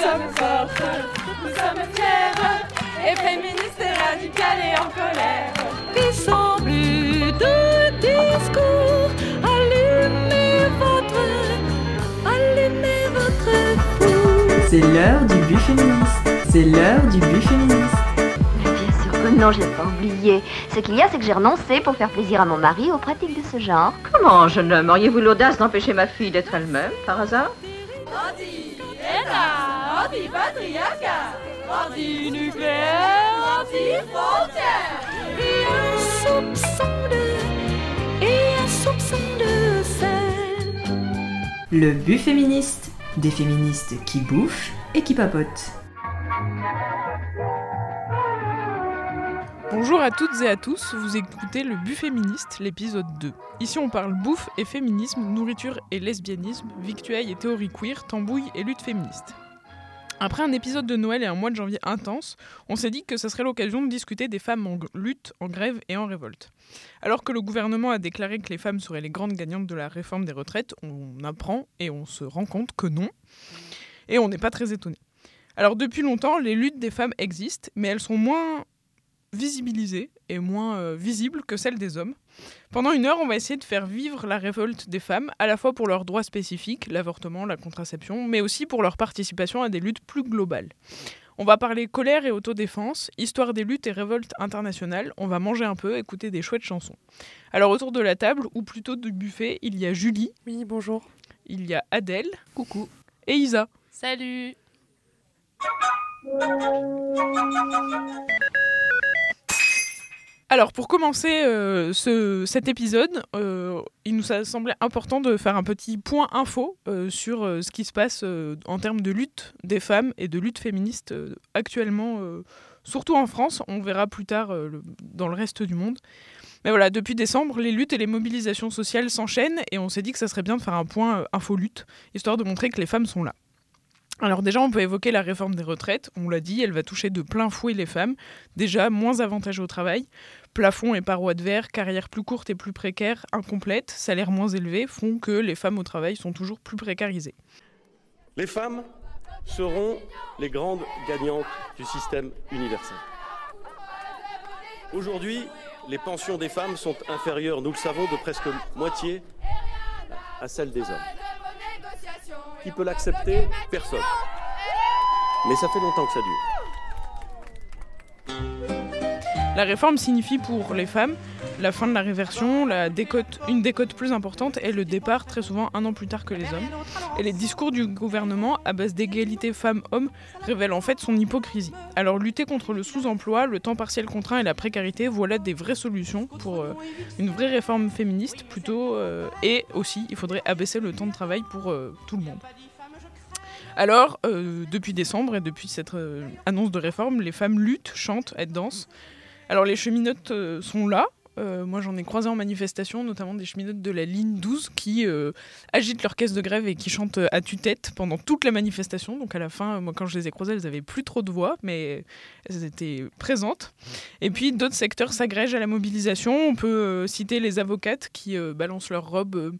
sommes fortes, nous sommes fières, et féministes et radicales et en colère. Qui sans plus de discours, allumez votre, allumez votre. C'est l'heure du but féministe. C'est l'heure du but féministe. Bien sûr que non, je l'ai pas oublié. Ce qu'il y a, c'est que j'ai renoncé pour faire plaisir à mon mari aux pratiques de ce genre. Comment, jeune homme, auriez-vous l'audace d'empêcher ma fille d'être elle-même, par hasard? Anti-patriarcat, anti-nucléaire, anti-frontière. Et un soupçon de, et un soupçon de sel. Le but féministe. Des féministes qui bouffent et qui papotent. Bonjour à toutes et à tous, vous écoutez le But Féministe, l'épisode 2. Ici on parle bouffe et féminisme, nourriture et lesbianisme, victuailles et théorie queer, tambouille et lutte féministe. Après un épisode de Noël et un mois de janvier intense, on s'est dit que ce serait l'occasion de discuter des femmes en lutte, en grève et en révolte. Alors que le gouvernement a déclaré que les femmes seraient les grandes gagnantes de la réforme des retraites, on apprend et on se rend compte que non. Et on n'est pas très étonné. Alors depuis longtemps, les luttes des femmes existent, mais elles sont moins visibilisées et moins euh, visibles que celles des hommes. Pendant une heure, on va essayer de faire vivre la révolte des femmes, à la fois pour leurs droits spécifiques, l'avortement, la contraception, mais aussi pour leur participation à des luttes plus globales. On va parler colère et autodéfense, histoire des luttes et révoltes internationales, on va manger un peu, écouter des chouettes chansons. Alors autour de la table, ou plutôt du buffet, il y a Julie. Oui, bonjour. Il y a Adèle. Coucou. Et Isa. Salut. Alors, pour commencer euh, ce, cet épisode, euh, il nous a semblé important de faire un petit point info euh, sur ce qui se passe en termes de lutte des femmes et de lutte féministe actuellement, surtout en France. On verra plus tard dans le reste du monde. Mais voilà, depuis décembre, les luttes et les mobilisations sociales s'enchaînent et on s'est dit que ça serait bien de faire un point info-lutte, histoire de montrer que les femmes sont là. Alors déjà, on peut évoquer la réforme des retraites. On l'a dit, elle va toucher de plein fouet les femmes. Déjà, moins avantagées au travail. Plafond et parois de verre, carrière plus courte et plus précaire, incomplète, salaire moins élevé, font que les femmes au travail sont toujours plus précarisées. Les femmes seront les grandes gagnantes du système universel. Aujourd'hui, les pensions des femmes sont inférieures, nous le savons, de presque moitié à celles des hommes. Qui peut l'accepter? Personne. Mais ça fait longtemps que ça dure. La réforme signifie pour les femmes la fin de la réversion, la décote, une décote plus importante et le départ très souvent un an plus tard que les hommes. Et les discours du gouvernement à base d'égalité femmes-hommes révèlent en fait son hypocrisie. Alors lutter contre le sous-emploi, le temps partiel contraint et la précarité, voilà des vraies solutions pour euh, une vraie réforme féministe plutôt. euh, et aussi, il faudrait abaisser le temps de travail pour euh, tout le monde. Alors, depuis décembre et depuis cette annonce de réforme, les femmes luttent, chantent, elles dansent. Alors les cheminotes euh, sont là. Euh, moi j'en ai croisé en manifestation, notamment des cheminotes de la ligne 12 qui euh, agitent leur caisse de grève et qui chantent à tue-tête pendant toute la manifestation. Donc à la fin, moi quand je les ai croisées, elles avaient plus trop de voix, mais elles étaient présentes. Et puis d'autres secteurs s'agrègent à la mobilisation. On peut citer les avocates qui balancent leur robe euh,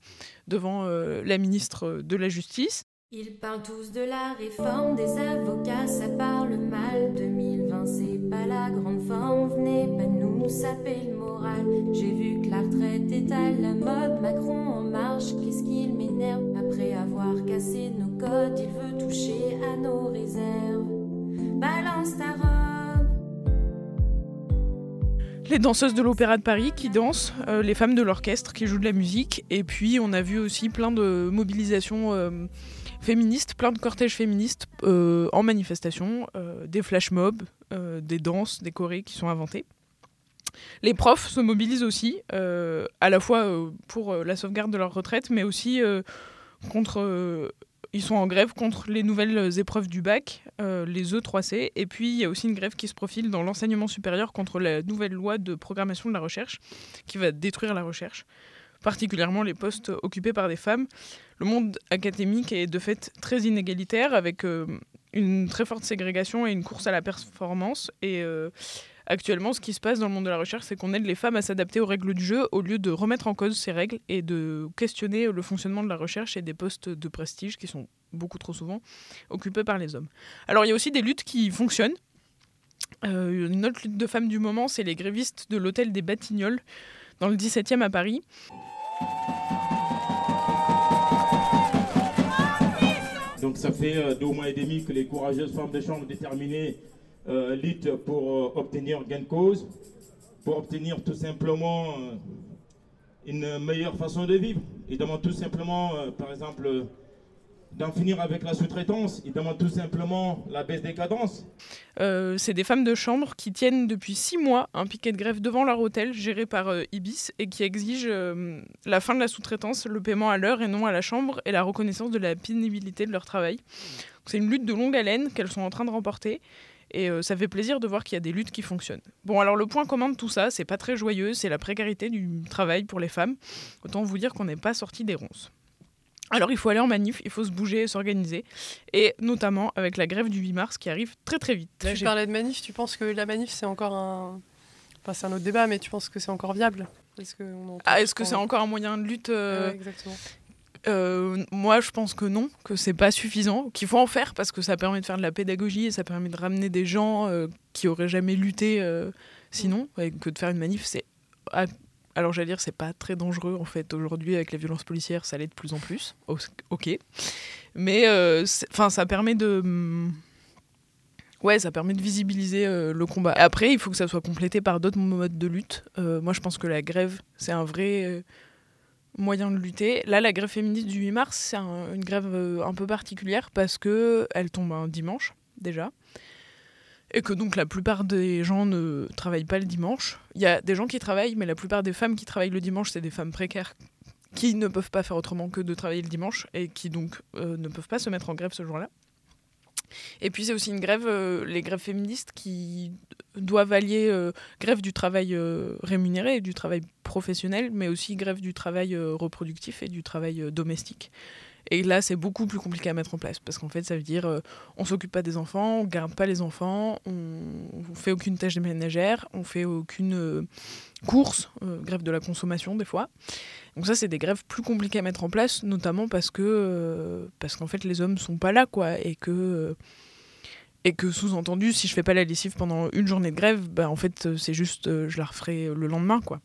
devant la ministre de la Justice. Ils parlent tous de la réforme des avocats, ça parle mal. 2020, c'est pas la grande forme, venez pas nous saper le moral. J'ai vu que la retraite est à la mode, Macron en marche, qu'est-ce qu'il m'énerve? Après avoir cassé nos codes, il veut toucher à nos réserves. Balance ta robe. Les danseuses de l'Opéra de Paris qui dansent, euh, les femmes de l'orchestre qui jouent de la musique, et puis on a vu aussi plein de mobilisations euh, féministes, plein de cortèges féministes euh, en manifestation, euh, des flash mobs, des danses, des chorés qui sont inventés. Les profs se mobilisent aussi, euh, à la fois euh, pour euh, la sauvegarde de leur retraite, mais aussi euh, contre. euh, ils sont en grève contre les nouvelles épreuves du bac, euh, les E3C, et puis il y a aussi une grève qui se profile dans l'enseignement supérieur contre la nouvelle loi de programmation de la recherche, qui va détruire la recherche, particulièrement les postes occupés par des femmes. Le monde académique est de fait très inégalitaire, avec euh, une très forte ségrégation et une course à la performance, et euh, Actuellement, ce qui se passe dans le monde de la recherche, c'est qu'on aide les femmes à s'adapter aux règles du jeu au lieu de remettre en cause ces règles et de questionner le fonctionnement de la recherche et des postes de prestige qui sont beaucoup trop souvent occupés par les hommes. Alors il y a aussi des luttes qui fonctionnent. Euh, une autre lutte de femmes du moment, c'est les grévistes de l'hôtel des Batignolles dans le 17e à Paris. Donc ça fait euh, deux mois et demi que les courageuses femmes de chambre déterminées euh, luttent pour euh, obtenir gain de cause, pour obtenir tout simplement une meilleure façon de vivre. Ils demandent tout simplement, par exemple, d'en finir avec la sous-traitance. Ils demandent tout simplement la baisse des cadences. Euh, c'est des femmes de chambre qui tiennent depuis six mois un piquet de grève devant leur hôtel géré par euh, Ibis et qui exigent euh, la fin de la sous-traitance, le paiement à l'heure et non à la chambre et la reconnaissance de la pénibilité de leur travail. C'est une lutte de longue haleine qu'elles sont en train de remporter. Et ça fait plaisir de voir qu'il y a des luttes qui fonctionnent. Bon, alors le point commun de tout ça, c'est pas très joyeux, c'est la précarité du travail pour les femmes. Autant vous dire qu'on n'est pas sorti des ronces. Alors il faut aller en manif, il faut se bouger, s'organiser, et notamment avec la grève du 8 mars qui arrive très très vite. Là, Tu parlais de manif, tu penses que la manif c'est encore un. Enfin, c'est un autre débat, mais tu penses que c'est encore viable? Est-ce que, Ah, est-ce que quand- c'est encore un moyen de lutte euh, Ouais, exactement. euh, Moi, je pense que non, que c'est pas suffisant, qu'il faut en faire parce que ça permet de faire de la pédagogie et ça permet de ramener des gens euh, qui auraient jamais lutté euh, sinon, et que de faire une manif, c'est. Alors, j'allais dire, c'est pas très dangereux en fait. Aujourd'hui, avec les violences policières, ça l'est de plus en plus. Ok. Mais euh, enfin, ça permet de. hum, Ouais, ça permet de visibiliser euh, le combat. Après, il faut que ça soit complété par d'autres modes de lutte. Euh, moi, je pense que la grève, c'est un vrai moyen de lutter. Là, la grève féministe du 8 mars, c'est un- une grève un peu particulière parce que elle tombe un dimanche déjà. Et que donc la plupart des gens ne travaillent pas le dimanche. Il y a des gens qui travaillent, mais la plupart des femmes qui travaillent le dimanche, c'est des femmes précaires qui ne peuvent pas faire autrement que de travailler le dimanche et qui donc euh, ne peuvent pas se mettre en grève ce jour-là. Et puis c'est aussi une grève, euh, les grèves féministes qui doivent allier euh, grève du travail rémunéré et du travail professionnel, mais aussi grève du travail reproductif et du travail domestique. Et là, c'est beaucoup plus compliqué à mettre en place parce qu'en fait, ça veut dire euh, on s'occupe pas des enfants, on garde pas les enfants, on, on fait aucune tâche ménagère, on fait aucune euh, course, euh, grève de la consommation des fois. Donc ça, c'est des grèves plus compliquées à mettre en place, notamment parce que euh, parce qu'en fait, les hommes sont pas là, quoi, et que et que sous-entendu, si je fais pas la lessive pendant une journée de grève, bah, en fait, c'est juste, je la referai le lendemain, quoi.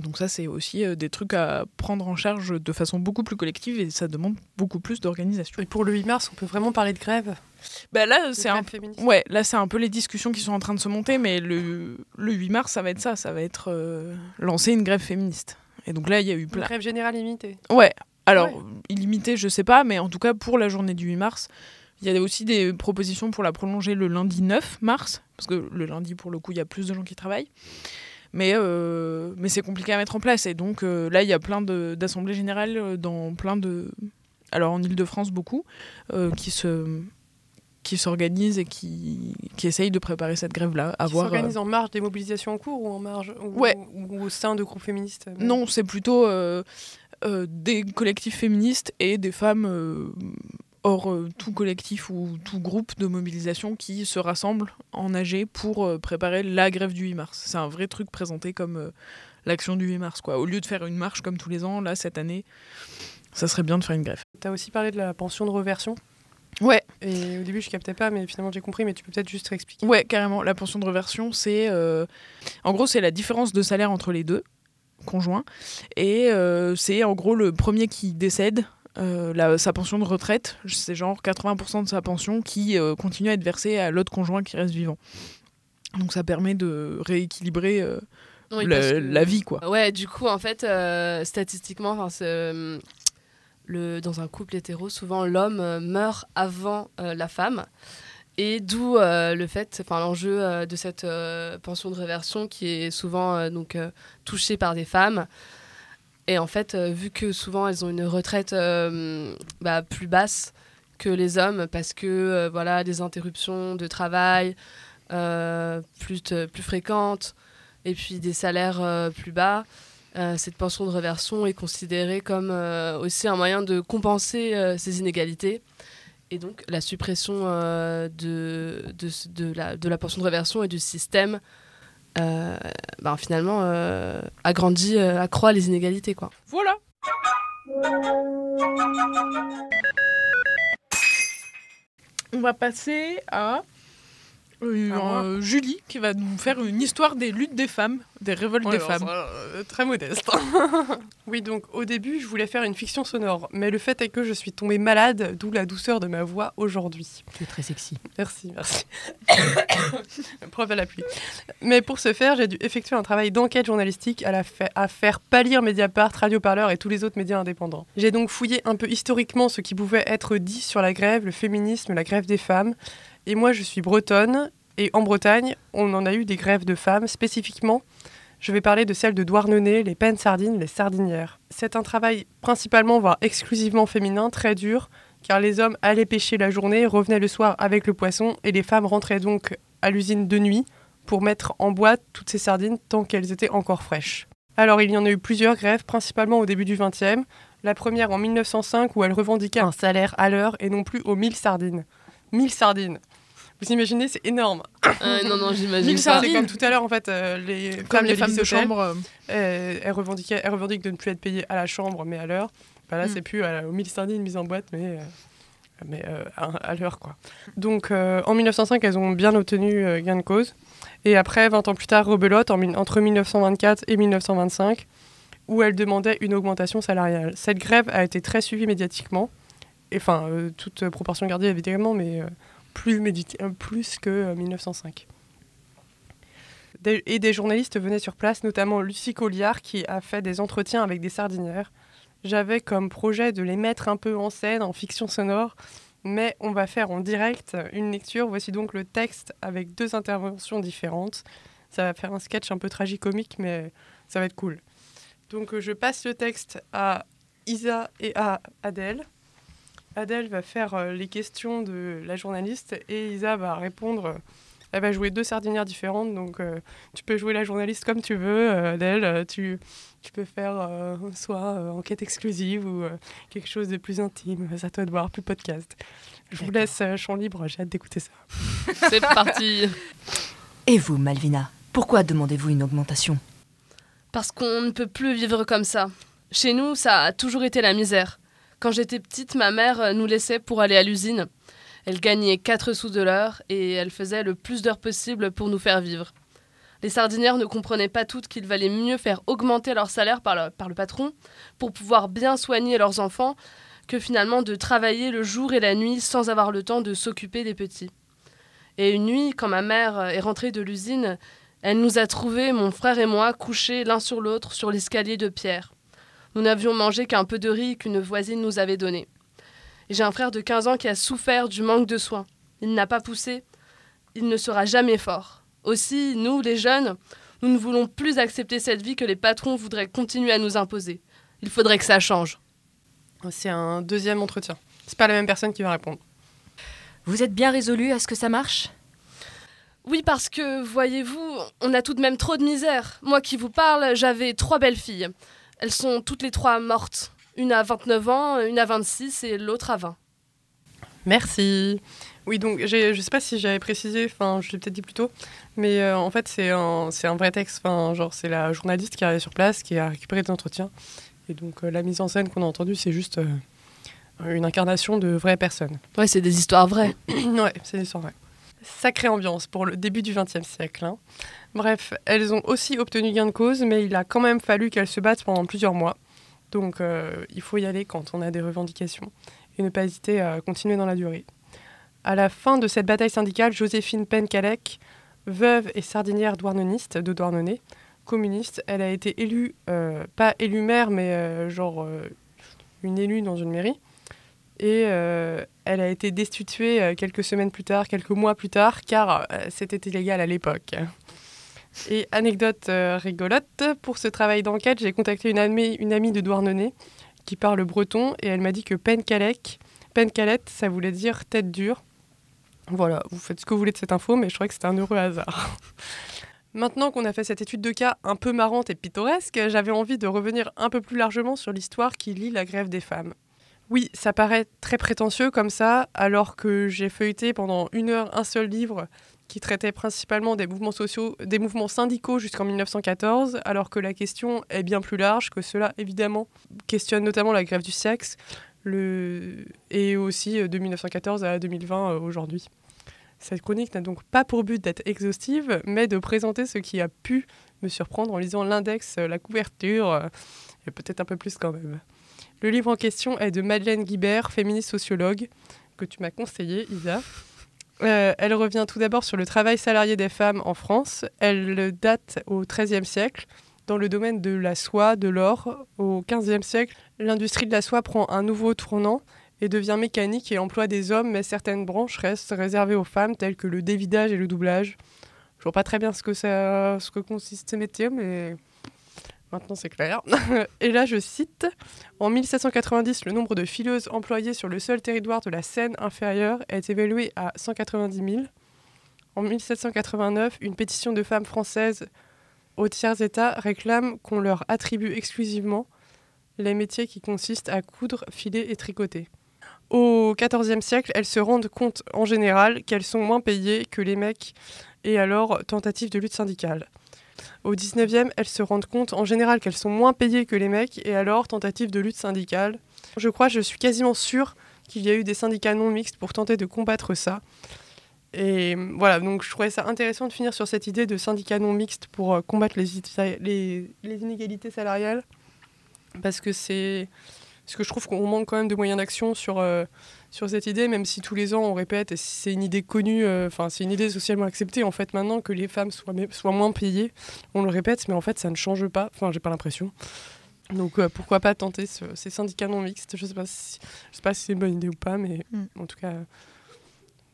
Donc ça, c'est aussi euh, des trucs à prendre en charge de façon beaucoup plus collective et ça demande beaucoup plus d'organisation. Et pour le 8 mars, on peut vraiment parler de grève? Bah là, c'est un Ouais, là c'est un peu les discussions qui sont en train de se monter, mais le, le 8 mars, ça va être ça, ça va être euh, lancer une grève féministe. Et donc là, il y a eu Une plein. grève générale limitée. Ouais, alors Ouais. illimité, je sais pas, mais en tout cas pour la journée du 8 mars, il y a aussi des propositions pour la prolonger le lundi 9 mars, parce que le lundi, pour le coup, il y a plus de gens qui travaillent. Mais, euh, mais c'est compliqué à mettre en place. Et donc euh, là, il y a plein de- d'assemblées générales dans plein de. Alors en Ile-de-France, beaucoup, euh, qui se qui s'organisent et qui, qui essayent de préparer cette grève-là. Qui voir, euh, s'organise en marge des mobilisations en cours ou en marge ou, Ouais. ou au sein de groupes féministes Non, c'est plutôt des collectifs féministes et des femmes hors euh, tout collectif ou tout groupe de mobilisation qui se rassemblent en AG pour euh, préparer la grève du 8 mars. C'est un vrai truc présenté comme euh, l'action du 8 mars. Quoi. Au lieu de faire une marche comme tous les ans, là, cette année, ça serait bien de faire une grève. Tu as aussi parlé de la pension de reversion. Ouais. Et au début, je captais pas, mais finalement, j'ai compris. Mais tu peux peut-être juste réexpliquer. Ouais, carrément. La pension de reversion, c'est. euh, En gros, c'est la différence de salaire entre les deux conjoints. Et euh, c'est en gros le premier qui décède. Euh, la- sa pension de retraite, c'est genre 80% de sa pension qui euh, continue à être versée à l'autre conjoint qui reste vivant. Donc ça permet de rééquilibrer euh, Oui, la, parce que- la vie, quoi. Ouais, du coup, en fait, statistiquement, le, dans un couple hétéro, souvent l'homme meurt avant la femme. Et d'où euh, le fait, enfin l'enjeu euh, de cette euh, pension de réversion qui est souvent donc touchée par des femmes. Et en fait, euh, vu que souvent elles ont une retraite euh, bah, plus basse que les hommes, parce que euh, voilà des interruptions de travail plus plus fréquentes, et puis des salaires plus bas, cette pension de réversion est considérée comme aussi un moyen de compenser ces inégalités. Et donc la suppression de, de, de la, de la pension de réversion et du système ben, finalement euh, agrandit, euh, accroît les inégalités. Quoi. Voilà. On va passer à euh, euh, Julie qui va nous faire une histoire des luttes des femmes, des révoltes Ouais, des femmes. euh, très modeste. oui, donc au début, je voulais faire une fiction sonore, mais le fait est que je suis tombée malade, d'où la douceur de ma voix aujourd'hui. Tu es très sexy. Merci, merci. Preuve à la pluie. Mais pour ce faire, j'ai dû effectuer un travail d'enquête journalistique à, la fa- à faire pâlir Mediapart, Radio Parleur et tous les autres médias indépendants. J'ai donc fouillé un peu historiquement ce qui pouvait être dit sur la grève, le féminisme, la grève des femmes. Et moi, je suis bretonne, et en Bretagne, on en a eu des grèves de femmes spécifiquement. Je vais parler de celles de Douarnenez, les pennes sardines, les sardinières. C'est un travail principalement, voire exclusivement féminin, très dur, car les hommes allaient pêcher la journée, revenaient le soir avec le poisson, et les femmes rentraient donc à l'usine de nuit pour mettre en boîte toutes ces sardines tant qu'elles étaient encore fraîches. Alors il y en a eu plusieurs grèves, principalement au début du XXe. La première en 1905 où elles revendiquaient un salaire à l'heure et non plus aux 1000 sardines. 1000 sardines. Vous imaginez, c'est énorme. Euh, non, non, j'imagine Mille. C'est comme tout à l'heure en fait, euh, les Comme femmes les de femmes de chambre. euh, elles, revendiquaient, elles revendiquent de ne plus être payées à la chambre mais à l'heure. Bah là, Mm. c'est plus aux 1000 sardines mises en boîte, mais, euh, mais euh, à, à l'heure. quoi. Donc en 1905, elles ont bien obtenu gain de cause. Et après, 20 ans plus tard, rebelote en, mille- entre 1924 et 1925, où elles demandaient une augmentation salariale. Cette grève a été très suivie médiatiquement, et, enfin, toute proportion gardée évidemment, mais plus, euh, plus que euh, 1905. Des- et des journalistes venaient sur place, notamment Lucie Colliard, qui a fait des entretiens avec des sardinières. J'avais comme projet de les mettre un peu en scène, en fiction sonore, mais on va faire en direct une lecture. Voici donc le texte avec deux interventions différentes. Ça va faire un sketch un peu tragicomique, mais ça va être cool. Donc euh, je passe le texte à Isa et à Adèle. Adèle va faire euh, les questions de la journaliste et Isa va répondre. euh, elle va jouer deux sardinières différentes, donc euh, tu peux jouer la journaliste comme tu veux, euh, Adèle. Tu, tu peux faire euh, soit euh, enquête exclusive ou euh, quelque chose de plus intime. C'est à toi de voir, plus podcast. Je vous laisse euh, champ libre, j'ai hâte d'écouter ça. C'est parti. Et vous, Malvina, pourquoi demandez-vous une augmentation? Parce qu'on ne peut plus vivre comme ça. Chez nous, ça a toujours été la misère. Quand j'étais petite, ma mère euh, nous laissait pour aller à l'usine. Elle gagnait 4 sous de l'heure et elle faisait le plus d'heures possible pour nous faire vivre. Les sardinières ne comprenaient pas toutes qu'il valait mieux faire augmenter leur salaire par le, par le patron pour pouvoir bien soigner leurs enfants que finalement de travailler le jour et la nuit sans avoir le temps de s'occuper des petits. Et une nuit, quand ma mère euh, est rentrée de l'usine, elle nous a trouvés, mon frère et moi, couchés l'un sur l'autre sur l'escalier de pierre. Nous n'avions mangé qu'un peu de riz qu'une voisine nous avait donné. J'ai un frère de 15 ans qui a souffert du manque de soins. Il n'a pas poussé, il ne sera jamais fort. Aussi, nous, les jeunes, nous ne voulons plus accepter cette vie que les patrons voudraient continuer à nous imposer. Il faudrait que ça change. C'est un deuxième entretien. C'est pas la même personne qui va répondre. Vous êtes bien résolu à ce que ça marche? Oui, parce que, voyez-vous, on a tout de même trop de misère. Moi qui vous parle, j'avais trois belles filles. Elles sont toutes les trois mortes. Une à 29 ans, une à 26 et l'autre à 20. Merci. Oui, donc j'ai- je sais pas si j'avais précisé, enfin je l'ai peut-être dit plus tôt, mais euh, en fait c'est un, c'est un vrai texte, enfin genre c'est la journaliste qui est sur place, qui a récupéré des entretiens. Et donc euh, la mise en scène qu'on a entendue, c'est juste euh, une incarnation de vraies personnes. Ouais, c'est des histoires vraies. ouais, c'est des histoires vraies. Sacrée ambiance pour le début du XXe siècle. hein. Bref, elles ont aussi obtenu gain de cause, mais il a quand même fallu qu'elles se battent pendant plusieurs mois. Donc euh, il faut y aller quand on a des revendications et ne pas hésiter à continuer dans la durée. À la fin de cette bataille syndicale, Joséphine Pencalec, veuve et sardinière douarneniste de Douarnenez, communiste, elle a été élue, euh, pas élue maire, mais euh, genre une élue dans une mairie. Et euh, elle a été destituée euh, quelques semaines plus tard, quelques mois plus tard, car euh, c'était illégal à l'époque. Et anecdote rigolote, pour ce travail d'enquête, j'ai contacté une amie, une amie de Douarnenez qui parle breton et elle m'a dit que Pencalec, Pencalette, ça voulait dire tête dure. Voilà, vous faites ce que vous voulez de cette info, mais je crois que c'était un heureux hasard. Maintenant qu'on a fait cette étude de cas un peu marrante et pittoresque, j'avais envie de revenir un peu plus largement sur l'histoire qui lie la grève des femmes. Oui, ça paraît très prétentieux comme ça, alors que j'ai feuilleté pendant une heure un seul livre qui traitait principalement des mouvements sociaux, des mouvements syndicaux jusqu'en 1914, alors que la question est bien plus large que cela, évidemment, questionne notamment la grève du sexe, le... et aussi euh, de 1914 à 2020 euh, aujourd'hui. Cette chronique n'a donc pas pour but d'être exhaustive, mais de présenter ce qui a pu me surprendre en lisant l'index, euh, la couverture, et peut-être un peu plus quand même. Le livre en question est de Madeleine Guibert, féministe sociologue, que tu m'as conseillé, Isa. Euh, elle revient tout d'abord sur le travail salarié des femmes en France. Elle date au XIIIe siècle. Dans le domaine de la soie, de l'or, au XVe siècle, l'industrie de la soie prend un nouveau tournant et devient mécanique et emploie des hommes, mais certaines branches restent réservées aux femmes, telles que le dévidage et le doublage. Je vois pas très bien ce que, ça, ce que consiste ces métiers, mais maintenant c'est clair. et là, je cite En 1790, le nombre de fileuses employées sur le seul territoire de la Seine inférieure est évalué à 190 000. En 1789, une pétition de femmes françaises aux tiers États réclame qu'on leur attribue exclusivement les métiers qui consistent à coudre, filer et tricoter. Au XIVe siècle, elles se rendent compte en général qu'elles sont moins payées que les mecs et alors tentative de lutte syndicale. Au XIXe, elles se rendent compte en général qu'elles sont moins payées que les mecs et alors tentative de lutte syndicale. Je crois, je suis quasiment sûre qu'il y a eu des syndicats non mixtes pour tenter de combattre ça. Et voilà, donc je trouvais ça intéressant de finir sur cette idée de syndicats non mixtes pour euh, combattre les, inégalités salariales. Parce que c'est. Parce que je trouve qu'on manque quand même de moyens d'action sur, euh, sur cette idée, même si tous les ans on répète, et si c'est une idée connue, euh, enfin c'est une idée socialement acceptée en fait maintenant que les femmes soient, soient moins payées. On le répète, mais en fait ça ne change pas, enfin j'ai pas l'impression. Donc euh, pourquoi pas tenter ce- ces syndicats non mixtes? Je sais pas si, je sais pas si c'est une bonne idée ou pas, mais en tout cas.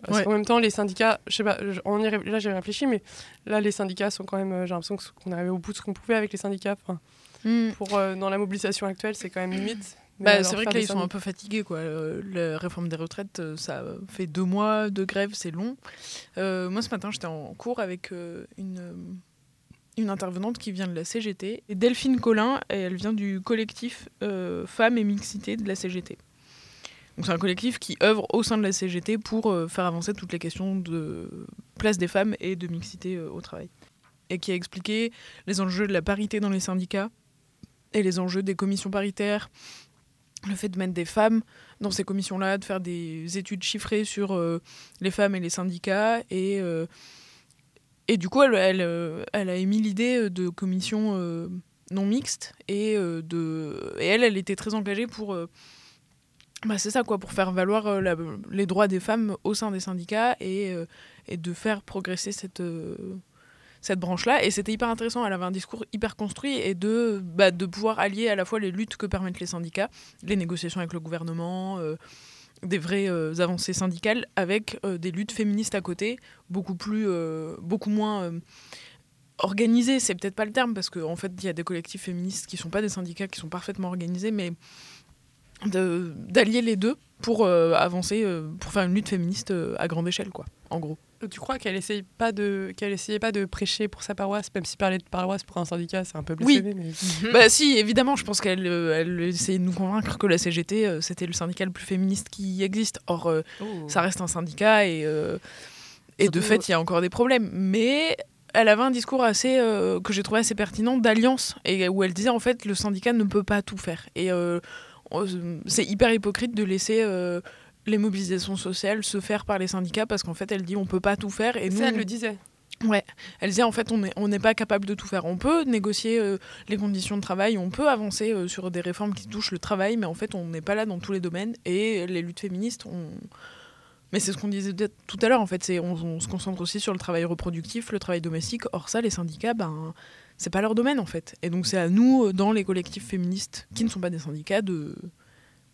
Parce Ouais. qu'en même temps, les syndicats, je sais pas, on y là j'ai réfléchi, mais là les syndicats sont quand même, euh, j'ai l'impression qu'on est arrivé au bout de ce qu'on pouvait avec les syndicats. Enfin, pour, euh, dans la mobilisation actuelle, c'est quand même limite. Bah, c'est vrai que là, ils sont un peu fatigués. Quoi. Euh, la réforme des retraites, euh, ça fait deux mois de grève, c'est long. Euh, moi, ce matin, j'étais en cours avec une, une intervenante qui vient de la CGT, et Delphine Collin, et elle vient du collectif Femmes et Mixité de la CGT. Donc, c'est un collectif qui œuvre au sein de la CGT pour faire avancer toutes les questions de place des femmes et de mixité au travail. Et qui a expliqué les enjeux de la parité dans les syndicats et les enjeux des commissions paritaires, le fait de mettre des femmes dans ces commissions-là, de faire des études chiffrées sur euh, les femmes et les syndicats. Et, euh, et du coup, elle, elle, euh, a émis l'idée de commissions non mixtes. Et, de, et elle, elle était très engagée pour... bah, c'est ça, quoi, pour faire valoir les droits des femmes au sein des syndicats et, et de faire progresser cette, cette branche-là. Et c'était hyper intéressant. Elle avait un discours hyper construit et de, bah, de pouvoir allier à la fois les luttes que permettent les syndicats, les négociations avec le gouvernement, euh, des vraies euh, avancées syndicales, avec euh, des luttes féministes à côté, beaucoup, plus, beaucoup moins organisées. C'est peut-être pas le terme, parce qu'en fait, il y a des collectifs féministes qui sont pas des syndicats, qui sont parfaitement organisés, mais d'allier les deux pour avancer, pour faire une lutte féministe à grande échelle, quoi, en gros. Tu crois qu'elle essaye pas de qu'elle essayait pas de prêcher pour sa paroisse, même si parler de paroisse pour un syndicat c'est un peu Oui. blasphème. mais- Bah si, évidemment, je pense qu'elle euh, elle essayait de nous convaincre que la CGT, euh, c'était le syndicat le plus féministe qui existe. Or, euh, ça reste un syndicat et, euh, et de fait, il y a encore des problèmes. Mais elle avait un discours assez euh, que j'ai trouvé assez pertinent d'alliance et où elle disait en fait le syndicat ne peut pas tout faire. Et euh, c'est hyper hypocrite de laisser euh, les mobilisations sociales se faire par les syndicats parce qu'en fait elle dit on peut pas tout faire et nous Ça, elle le disait. Ouais, elle disait en fait on n'est on n'est pas capable de tout faire. On peut négocier euh, les conditions de travail, on peut avancer euh, sur des réformes qui touchent le travail, mais en fait on n'est pas là dans tous les domaines. Et les luttes féministes, on... mais c'est ce qu'on disait tout à l'heure en fait, c'est on, on se concentre aussi sur le travail reproductif, le travail domestique. Or ça, les syndicats, ben c'est pas leur domaine en fait. Et donc c'est à nous euh, dans les collectifs féministes qui ne sont pas des syndicats de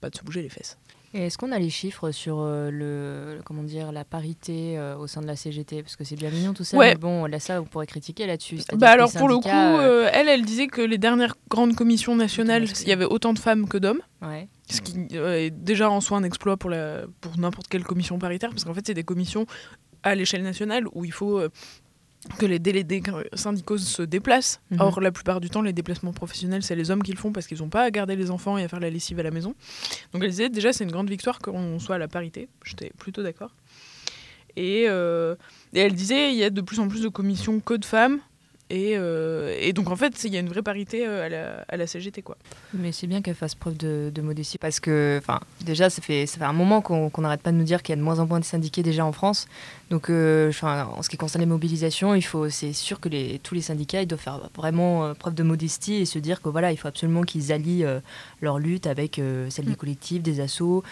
pas de se bouger les fesses. Et est-ce qu'on a les chiffres sur euh, le, comment dire, la parité euh, au sein de la CGT Parce que c'est bien mignon tout ça, Ouais. mais bon, là, ça, on pourrait critiquer là-dessus. Bah alors pour le coup, euh, elle, elle disait que les dernières grandes commissions nationales, il y avait autant de femmes que d'hommes. Ouais. Ce qui est déjà en soi un exploit pour, la, pour n'importe quelle commission paritaire, parce qu'en fait, c'est des commissions à l'échelle nationale où il faut que les délégués syndicaux se déplacent. Mhm. Or, la plupart du temps, les déplacements professionnels, c'est les hommes qui le font parce qu'ils n'ont pas à garder les enfants et à faire la lessive à la maison. Donc, elle disait déjà, c'est une grande victoire qu'on soit à la parité. J'étais plutôt d'accord. Et, euh, et elle disait il y a de plus en plus de commissions que de femmes. Et, euh, et donc en fait, il y a une vraie parité euh, à la, à la CGT. Quoi. Mais c'est bien qu'elle fasse preuve de, de modestie parce que, déjà, ça fait, ça fait un moment qu'on qu'on n'arrête pas de nous dire qu'il y a de moins en moins de syndiqués déjà en France. Donc, euh, en ce qui concerne les mobilisations, il faut, c'est sûr que les, tous les syndicats, ils doivent faire vraiment euh, preuve de modestie et se dire que voilà, il faut absolument qu'ils allient euh, leur lutte avec celle des collectifs, des assos.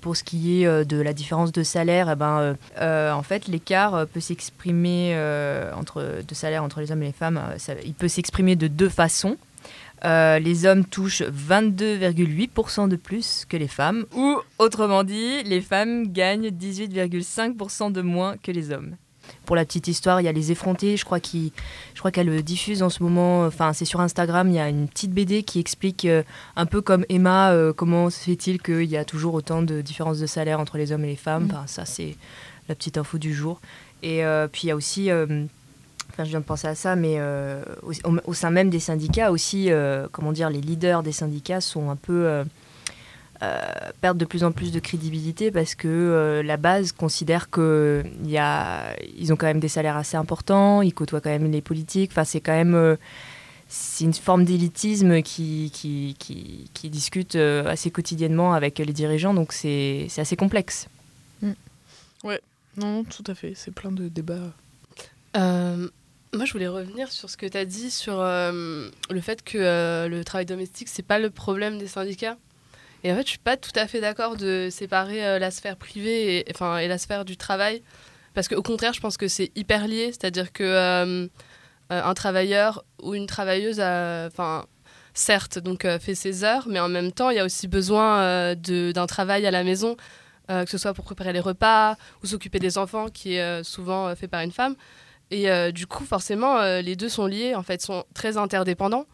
Pour ce qui est de la différence de salaire, eh ben, en fait, l'écart peut s'exprimer entre de salaire entre les hommes et les femmes. ça- il peut s'exprimer de deux façons. Euh, les hommes touchent 22,8% de plus que les femmes, ou autrement dit, les femmes gagnent 18,5% de moins que les hommes. Pour la petite histoire, il y a les effrontés, je crois qu'elle le diffuse en ce moment. Enfin, c'est sur Instagram. Il y a une petite BD qui explique euh, un peu comme Emma euh, comment se fait-il qu'il y a toujours autant de différences de salaire entre les hommes et les femmes. Mm. Enfin, ça, c'est la petite info du jour. Et euh, puis il y a aussi euh, Enfin, je viens de penser à ça, mais euh, au, sein même des syndicats aussi, euh, comment dire, les leaders des syndicats sont un peu euh, euh, perdent de plus en plus de crédibilité parce que euh, la base considère que y a, ils ont quand même des salaires assez importants, ils côtoient quand même les politiques. Enfin, c'est quand même euh, c'est une forme d'élitisme qui, qui, qui, qui discute euh, assez quotidiennement avec les dirigeants, donc c'est c'est assez complexe. Ouais, non, non, tout à fait. C'est plein de débats. Euh, moi, je voulais revenir sur ce que tu as dit sur euh, le fait que euh, le travail domestique, c'est pas le problème des syndicats. Et en fait, je suis pas tout à fait d'accord de séparer euh, la sphère privée et, enfin, et la sphère du travail. Parce qu'au contraire, je pense que c'est hyper lié. C'est-à-dire que un travailleur ou une travailleuse, enfin, certes, donc fait ses heures, mais en même temps, il y a aussi besoin d'un travail à la maison, que ce soit pour préparer les repas ou s'occuper des enfants, qui est souvent fait par une femme. Et euh, du coup, forcément, euh, les deux sont liés, en fait, sont très interdépendants.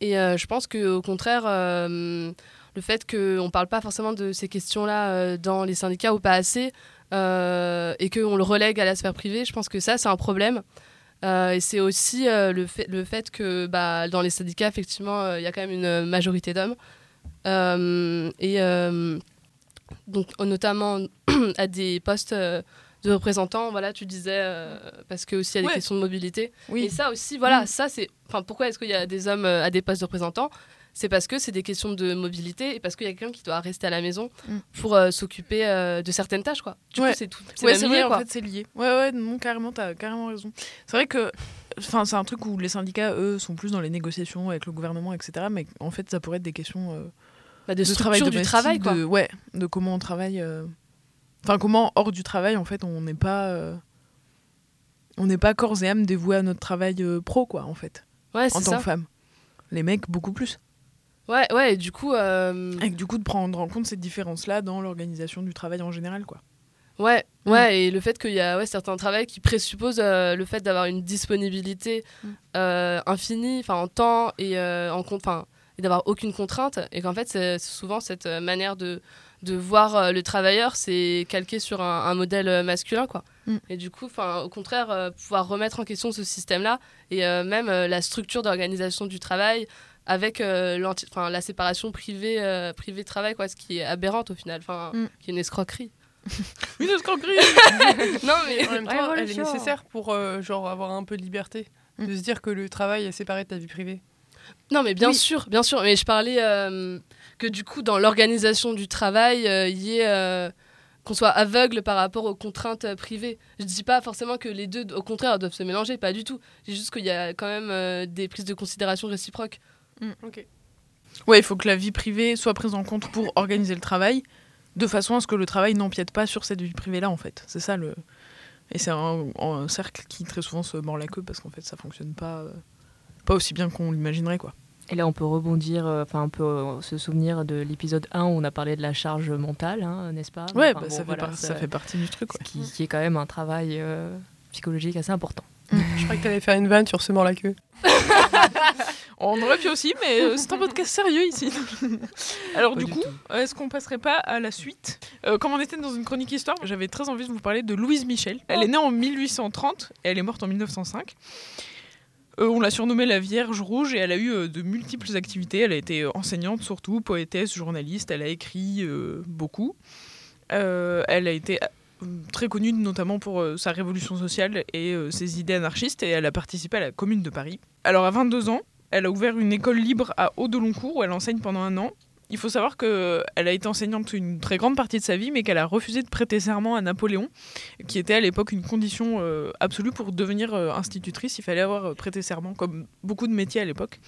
Et euh, je pense qu'au contraire, le fait qu'on ne parle pas forcément de ces questions-là dans les syndicats ou pas assez, et qu'on le relègue à la sphère privée, je pense que ça, c'est un problème. Et c'est aussi le, fait, que bah, dans les syndicats, effectivement, il y a quand même une majorité d'hommes. Et donc, notamment à des postes de représentants, voilà, tu disais, euh, parce que aussi il y a des Ouais. questions de mobilité. Oui. Et ça aussi, voilà, Mm. ça c'est. Enfin, pourquoi est-ce qu'il y a des hommes euh, à des postes de représentants? C'est parce que c'est des questions de mobilité et parce qu'il y a quelqu'un qui doit rester à la maison Mm. pour euh, s'occuper euh, de certaines tâches, quoi. Du Ouais. coup, c'est tout. Ouais, même c'est lié, vrai, quoi. en fait, c'est lié. Ouais, ouais, non, carrément, t'as carrément raison. C'est vrai que. Enfin, c'est un truc où les syndicats, eux, sont plus dans les négociations avec le gouvernement, etc. Mais en fait, ça pourrait être des questions euh, Bah, de structure du domestique, travail, quoi. De, ouais, de comment on travaille. Enfin, comment hors du travail, en fait, on n'est pas. euh, On n'est pas corps et âme dévoués à notre travail euh, pro, quoi, en fait. Ouais, en tant ça. que femme. Les mecs, beaucoup plus. Ouais, ouais, et du coup. euh, Et du coup, de prendre en compte cette différence-là dans l'organisation du travail en général, quoi. Ouais, ouais, et le fait qu'il y a ouais, certains travails qui présupposent euh, le fait d'avoir une disponibilité Mm. euh, infinie, enfin en temps et en enfin et d'avoir aucune contrainte, et qu'en fait c'est souvent cette manière de de voir euh, le travailleur, c'est calqué sur un, un modèle euh, masculin, quoi. Mm. Et du coup, enfin au contraire, euh, pouvoir remettre en question ce système-là et euh, même euh, la structure d'organisation du travail avec euh, l'anti- enfin, la séparation privée euh, privé travail, quoi, ce qui est aberrante au final, enfin Mm. qui est une escroquerie. Une escroquerie non mais En même temps, Ouais, elle est genre. nécessaire pour euh, genre avoir un peu de liberté, Mm. de se dire que le travail est séparé de ta vie privée. Non, mais bien Oui. sûr, bien sûr. Mais je parlais euh, que du coup, dans l'organisation du travail, euh, il y ait, euh, qu'on soit aveugle par rapport aux contraintes euh, privées. Je dis pas forcément que les deux, au contraire, doivent se mélanger, pas du tout. Je dis juste qu'il y a quand même euh, des prises de considération réciproques. Ok. Ouais, il faut que la vie privée soit prise en compte pour organiser le travail, de façon à ce que le travail n'empiète pas sur cette vie privée-là, en fait. C'est ça le. Et c'est un, un cercle qui très souvent se mord la queue parce qu'en fait ça fonctionne pas, euh, pas aussi bien qu'on l'imaginerait, quoi. Et là, on peut rebondir, euh, enfin, on peut euh, se souvenir de l'épisode 1 où on a parlé de la charge mentale, hein, n'est-ce pas? Ouais, Enfin, bah, bon, ça, fait voilà, par- ça fait partie du truc, ouais. Qui, qui est quand même un travail euh, psychologique assez important. Je crois que tu allais faire une vanne sur ce mort la queue. On aurait pu aussi, mais euh, c'est un podcast sérieux ici. Alors Pas du du coup, euh, est-ce qu'on passerait pas à la suite? Euh, Comme on était dans une chronique histoire, j'avais très envie de vous parler de Louise Michel. Elle est née en 1830 et elle est morte en 1905. Euh, on l'a surnommée la Vierge Rouge et elle a eu euh, de multiples activités. Elle a été euh, enseignante surtout, poétesse, journaliste. Elle a écrit beaucoup. Elle a été très connue notamment pour sa révolution sociale et ses idées anarchistes, et elle a participé à la Commune de Paris. Alors à 22 ans, elle a ouvert une école libre à Haut-de-Loncourt où elle enseigne pendant un an. Il faut savoir qu'elle a été enseignante une très grande partie de sa vie, mais qu'elle a refusé de prêter serment à Napoléon, qui était à l'époque une condition euh, absolue pour devenir euh, institutrice. Il fallait avoir euh, prêté serment, comme beaucoup de métiers à l'époque.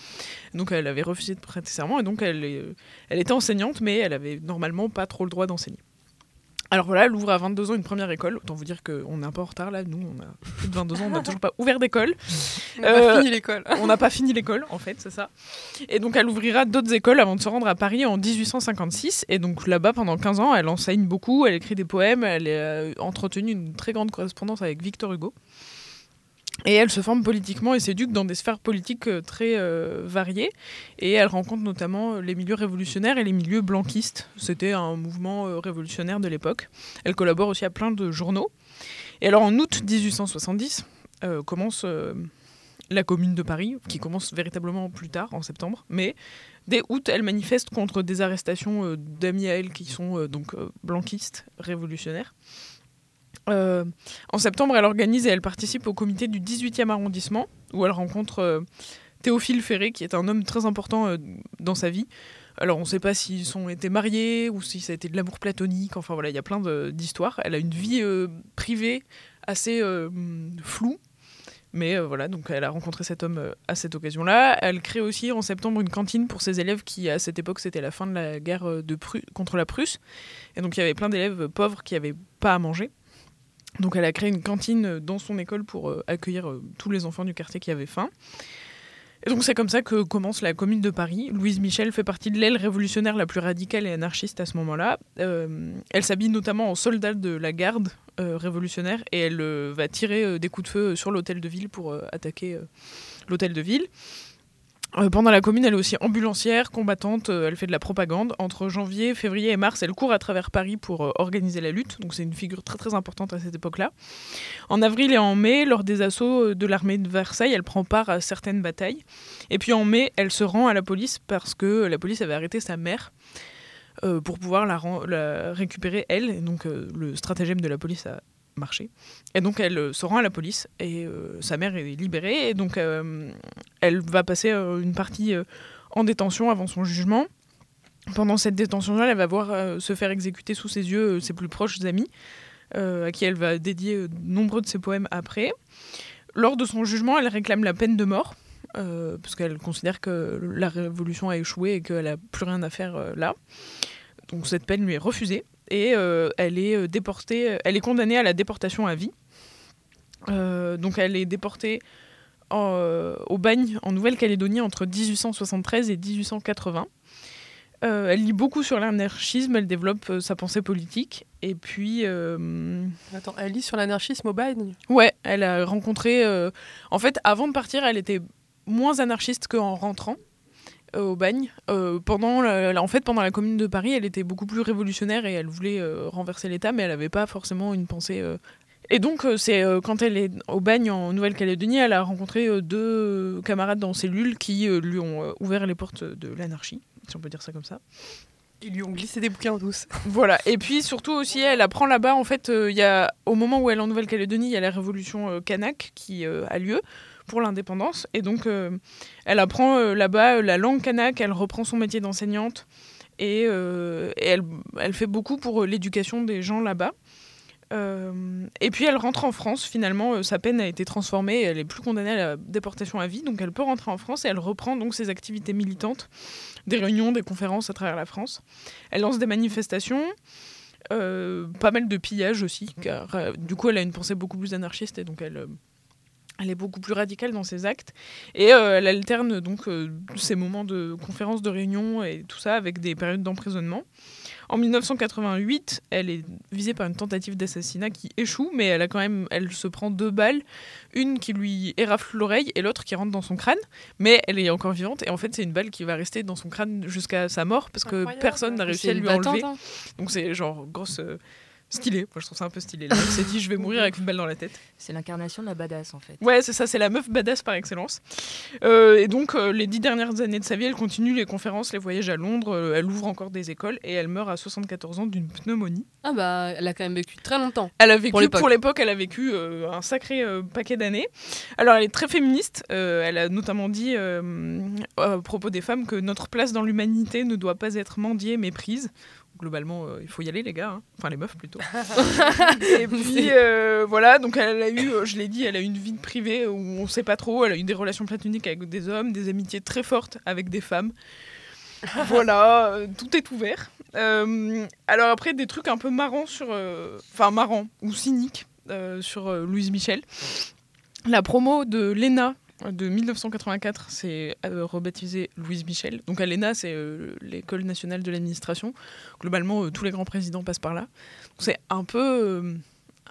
Donc elle avait refusé de prêter serment, et donc elle, elle était enseignante, mais elle avait normalement pas trop le droit d'enseigner. Alors voilà, elle ouvre à 22 ans une première école. Autant vous dire qu'on est un peu en retard là. Nous, on a plus de 22 ans, on n'a toujours pas ouvert d'école. On n'a pas fini l'école. on n'a pas fini l'école, en fait, c'est ça. Et donc, elle ouvrira d'autres écoles avant de se rendre à Paris en 1856. Et donc, là-bas, pendant 15 ans, elle enseigne beaucoup, elle écrit des poèmes, elle a euh, entretenu une très grande correspondance avec Victor Hugo. Et elle se forme politiquement et s'éduque dans des sphères politiques euh, très euh, variées. Et elle rencontre notamment euh, les milieux révolutionnaires et les milieux blanquistes. C'était un mouvement révolutionnaire de l'époque. Elle collabore aussi à plein de journaux. Et alors en août 1870 euh, commence la Commune de Paris, qui commence véritablement plus tard, en septembre. Mais dès août, elle manifeste contre des arrestations d'amis à elle qui sont donc blanquistes, révolutionnaires. Euh, en septembre, elle organise et elle participe au comité du 18e arrondissement, où elle rencontre euh, Théophile Ferré, qui est un homme très important euh, dans sa vie. Alors, on ne sait pas s'ils ont été mariés ou si ça a été de l'amour platonique. Enfin, voilà, il y a plein d'histoires. Elle a une vie privée assez floue. Mais voilà, donc elle a rencontré cet homme à cette occasion-là. Elle crée aussi en septembre une cantine pour ses élèves qui, à cette époque, c'était la fin de la guerre contre la Prusse. Et donc il y avait plein d'élèves pauvres qui n'avaient pas à manger. Donc elle a créé une cantine euh, dans son école pour euh, accueillir euh, tous les enfants du quartier qui avaient faim. Et donc c'est comme ça que commence la Commune de Paris. Louise Michel fait partie de l'aile révolutionnaire la plus radicale et anarchiste à ce moment-là. Elle s'habille notamment en soldat de la garde révolutionnaire et elle va tirer des coups de feu sur l'hôtel de ville pour attaquer l'hôtel de ville. Euh, pendant la commune, elle est aussi ambulancière, combattante, euh, elle fait de la propagande. Entre janvier, février et mars, elle court à travers Paris pour euh, organiser la lutte, donc c'est une figure très très importante à cette époque-là. En avril et en mai, lors des assauts de l'armée de Versailles, elle prend part à certaines batailles. Et puis en mai, elle se rend à la police parce que la police avait arrêté sa mère pour pouvoir la, récupérer elle. Donc le stratagème de la police a marché. Et donc elle euh, se rend à la police et euh, sa mère est libérée. Et donc euh, elle va passer une partie en détention avant son jugement. Pendant cette détention-là, elle va voir se faire exécuter sous ses yeux ses plus proches amis, à qui elle va dédier nombreux de ses poèmes après. Lors de son jugement, elle réclame la peine de mort, parce qu'elle considère que la révolution a échoué et qu'elle n'a plus rien à faire là. Donc cette peine lui est refusée et euh, elle est euh, déportée, elle est condamnée à la déportation à vie. Euh, donc elle est déportée en, au bagne en Nouvelle-Calédonie entre 1873 et 1880. Euh, elle lit beaucoup sur l'anarchisme, elle développe euh, sa pensée politique et puis euh, Attends, elle lit sur l'anarchisme au bagne? Ouais, elle a rencontré. En fait, avant de partir, elle était moins anarchiste qu'en rentrant au bagne. Euh, pendant la- en fait, pendant la Commune de Paris, elle était beaucoup plus révolutionnaire et elle voulait euh, renverser l'État, mais elle n'avait pas forcément une pensée. euh. Et donc, euh, c'est euh, quand elle est au bagne en Nouvelle-Calédonie, elle a rencontré euh, deux camarades dans cellule qui euh, lui ont euh, ouvert les portes de l'anarchie, si on peut dire ça comme ça. Ils lui ont glissé des bouquins tous. Voilà. Et puis surtout aussi, elle apprend là-bas, en fait, euh, il y a, au moment où elle est en Nouvelle-Calédonie, il y a la révolution euh, kanak qui euh, a lieu pour l'indépendance. Et donc, euh, elle apprend euh, là-bas euh, la langue kanak, elle reprend son métier d'enseignante et, elle, fait beaucoup pour l'éducation des gens là-bas. Et puis elle rentre en France, finalement, sa peine a été transformée, elle est plus condamnée à la déportation à vie, donc elle peut rentrer en France et elle reprend donc ses activités militantes, des réunions, des conférences à travers la France. Elle lance des manifestations, pas mal de pillages aussi, car du coup elle a une pensée beaucoup plus anarchiste et donc elle, elle est beaucoup plus radicale dans ses actes. Et euh, elle alterne donc euh, ces moments de conférences, de réunions et tout ça avec des périodes d'emprisonnement. En 1988, elle est visée par une tentative d'assassinat qui échoue, mais elle a quand même, elle se prend deux balles, une qui lui érafle l'oreille et l'autre qui rentre dans son crâne, mais elle est encore vivante et en fait c'est une balle qui va rester dans son crâne jusqu'à sa mort parce que Incroyable. personne n'a réussi à lui battante, enlever. hein. Donc c'est genre grosse, euh, Stylé, moi je trouve ça un peu stylé. Le mec s'est dit je vais mourir avec une balle dans la tête. C'est l'incarnation de la badass en fait. Ouais, c'est ça, c'est la meuf badass par excellence. Euh, et donc, euh, les dix dernières années de sa vie, elle continue les conférences, les voyages à Londres, euh, elle ouvre encore des écoles et elle meurt à 74 ans d'une pneumonie. Ah bah, elle a quand même vécu très longtemps. Elle a vécu, Pour l'époque. pour l'époque, elle a vécu euh, un sacré euh, paquet d'années. Alors, elle est très féministe. euh, elle a notamment dit euh, à propos des femmes que notre place dans l'humanité ne doit pas être mendiée, mais prise. Globalement, euh, il faut y aller, les gars. hein. Enfin, les meufs plutôt. Et puis, euh, voilà. Donc, elle a eu, euh, je l'ai dit, elle a eu une vie privée où on sait pas trop. Elle a eu des relations platoniques avec des hommes, des amitiés très fortes avec des femmes. voilà, euh, tout est ouvert. Alors après, des trucs un peu marrants sur... Enfin, marrants ou cyniques sur Louise Michel. La promo de l'ENA de 1984, c'est euh, rebaptisé Louise Michel. Donc à l'ENA, c'est euh, l'école nationale de l'administration. Globalement, euh, tous les grands présidents passent par là. C'est un peu...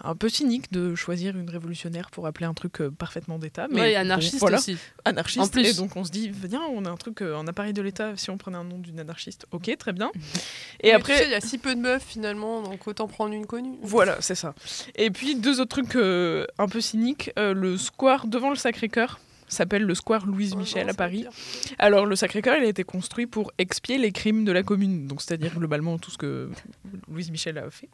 un peu cynique de choisir une révolutionnaire pour appeler un truc parfaitement d'État. Mais Ouais, et bon, anarchiste voilà. aussi. Anarchiste. En plus. Et donc on se dit, viens, on a un truc en appareil de l'État, si on prenait un nom d'une anarchiste, ok, très bien. Et Mais après, tu sais, il y a si peu de meufs finalement, donc autant prendre une connue. voilà, c'est ça. Et puis deux autres trucs euh, un peu cyniques. Euh, le square devant le Sacré-Cœur s'appelle le square Louise Michel à Paris. Alors le Sacré-Cœur, il a été construit pour expier les crimes de la commune, donc c'est-à-dire globalement tout ce que Louise Michel a fait.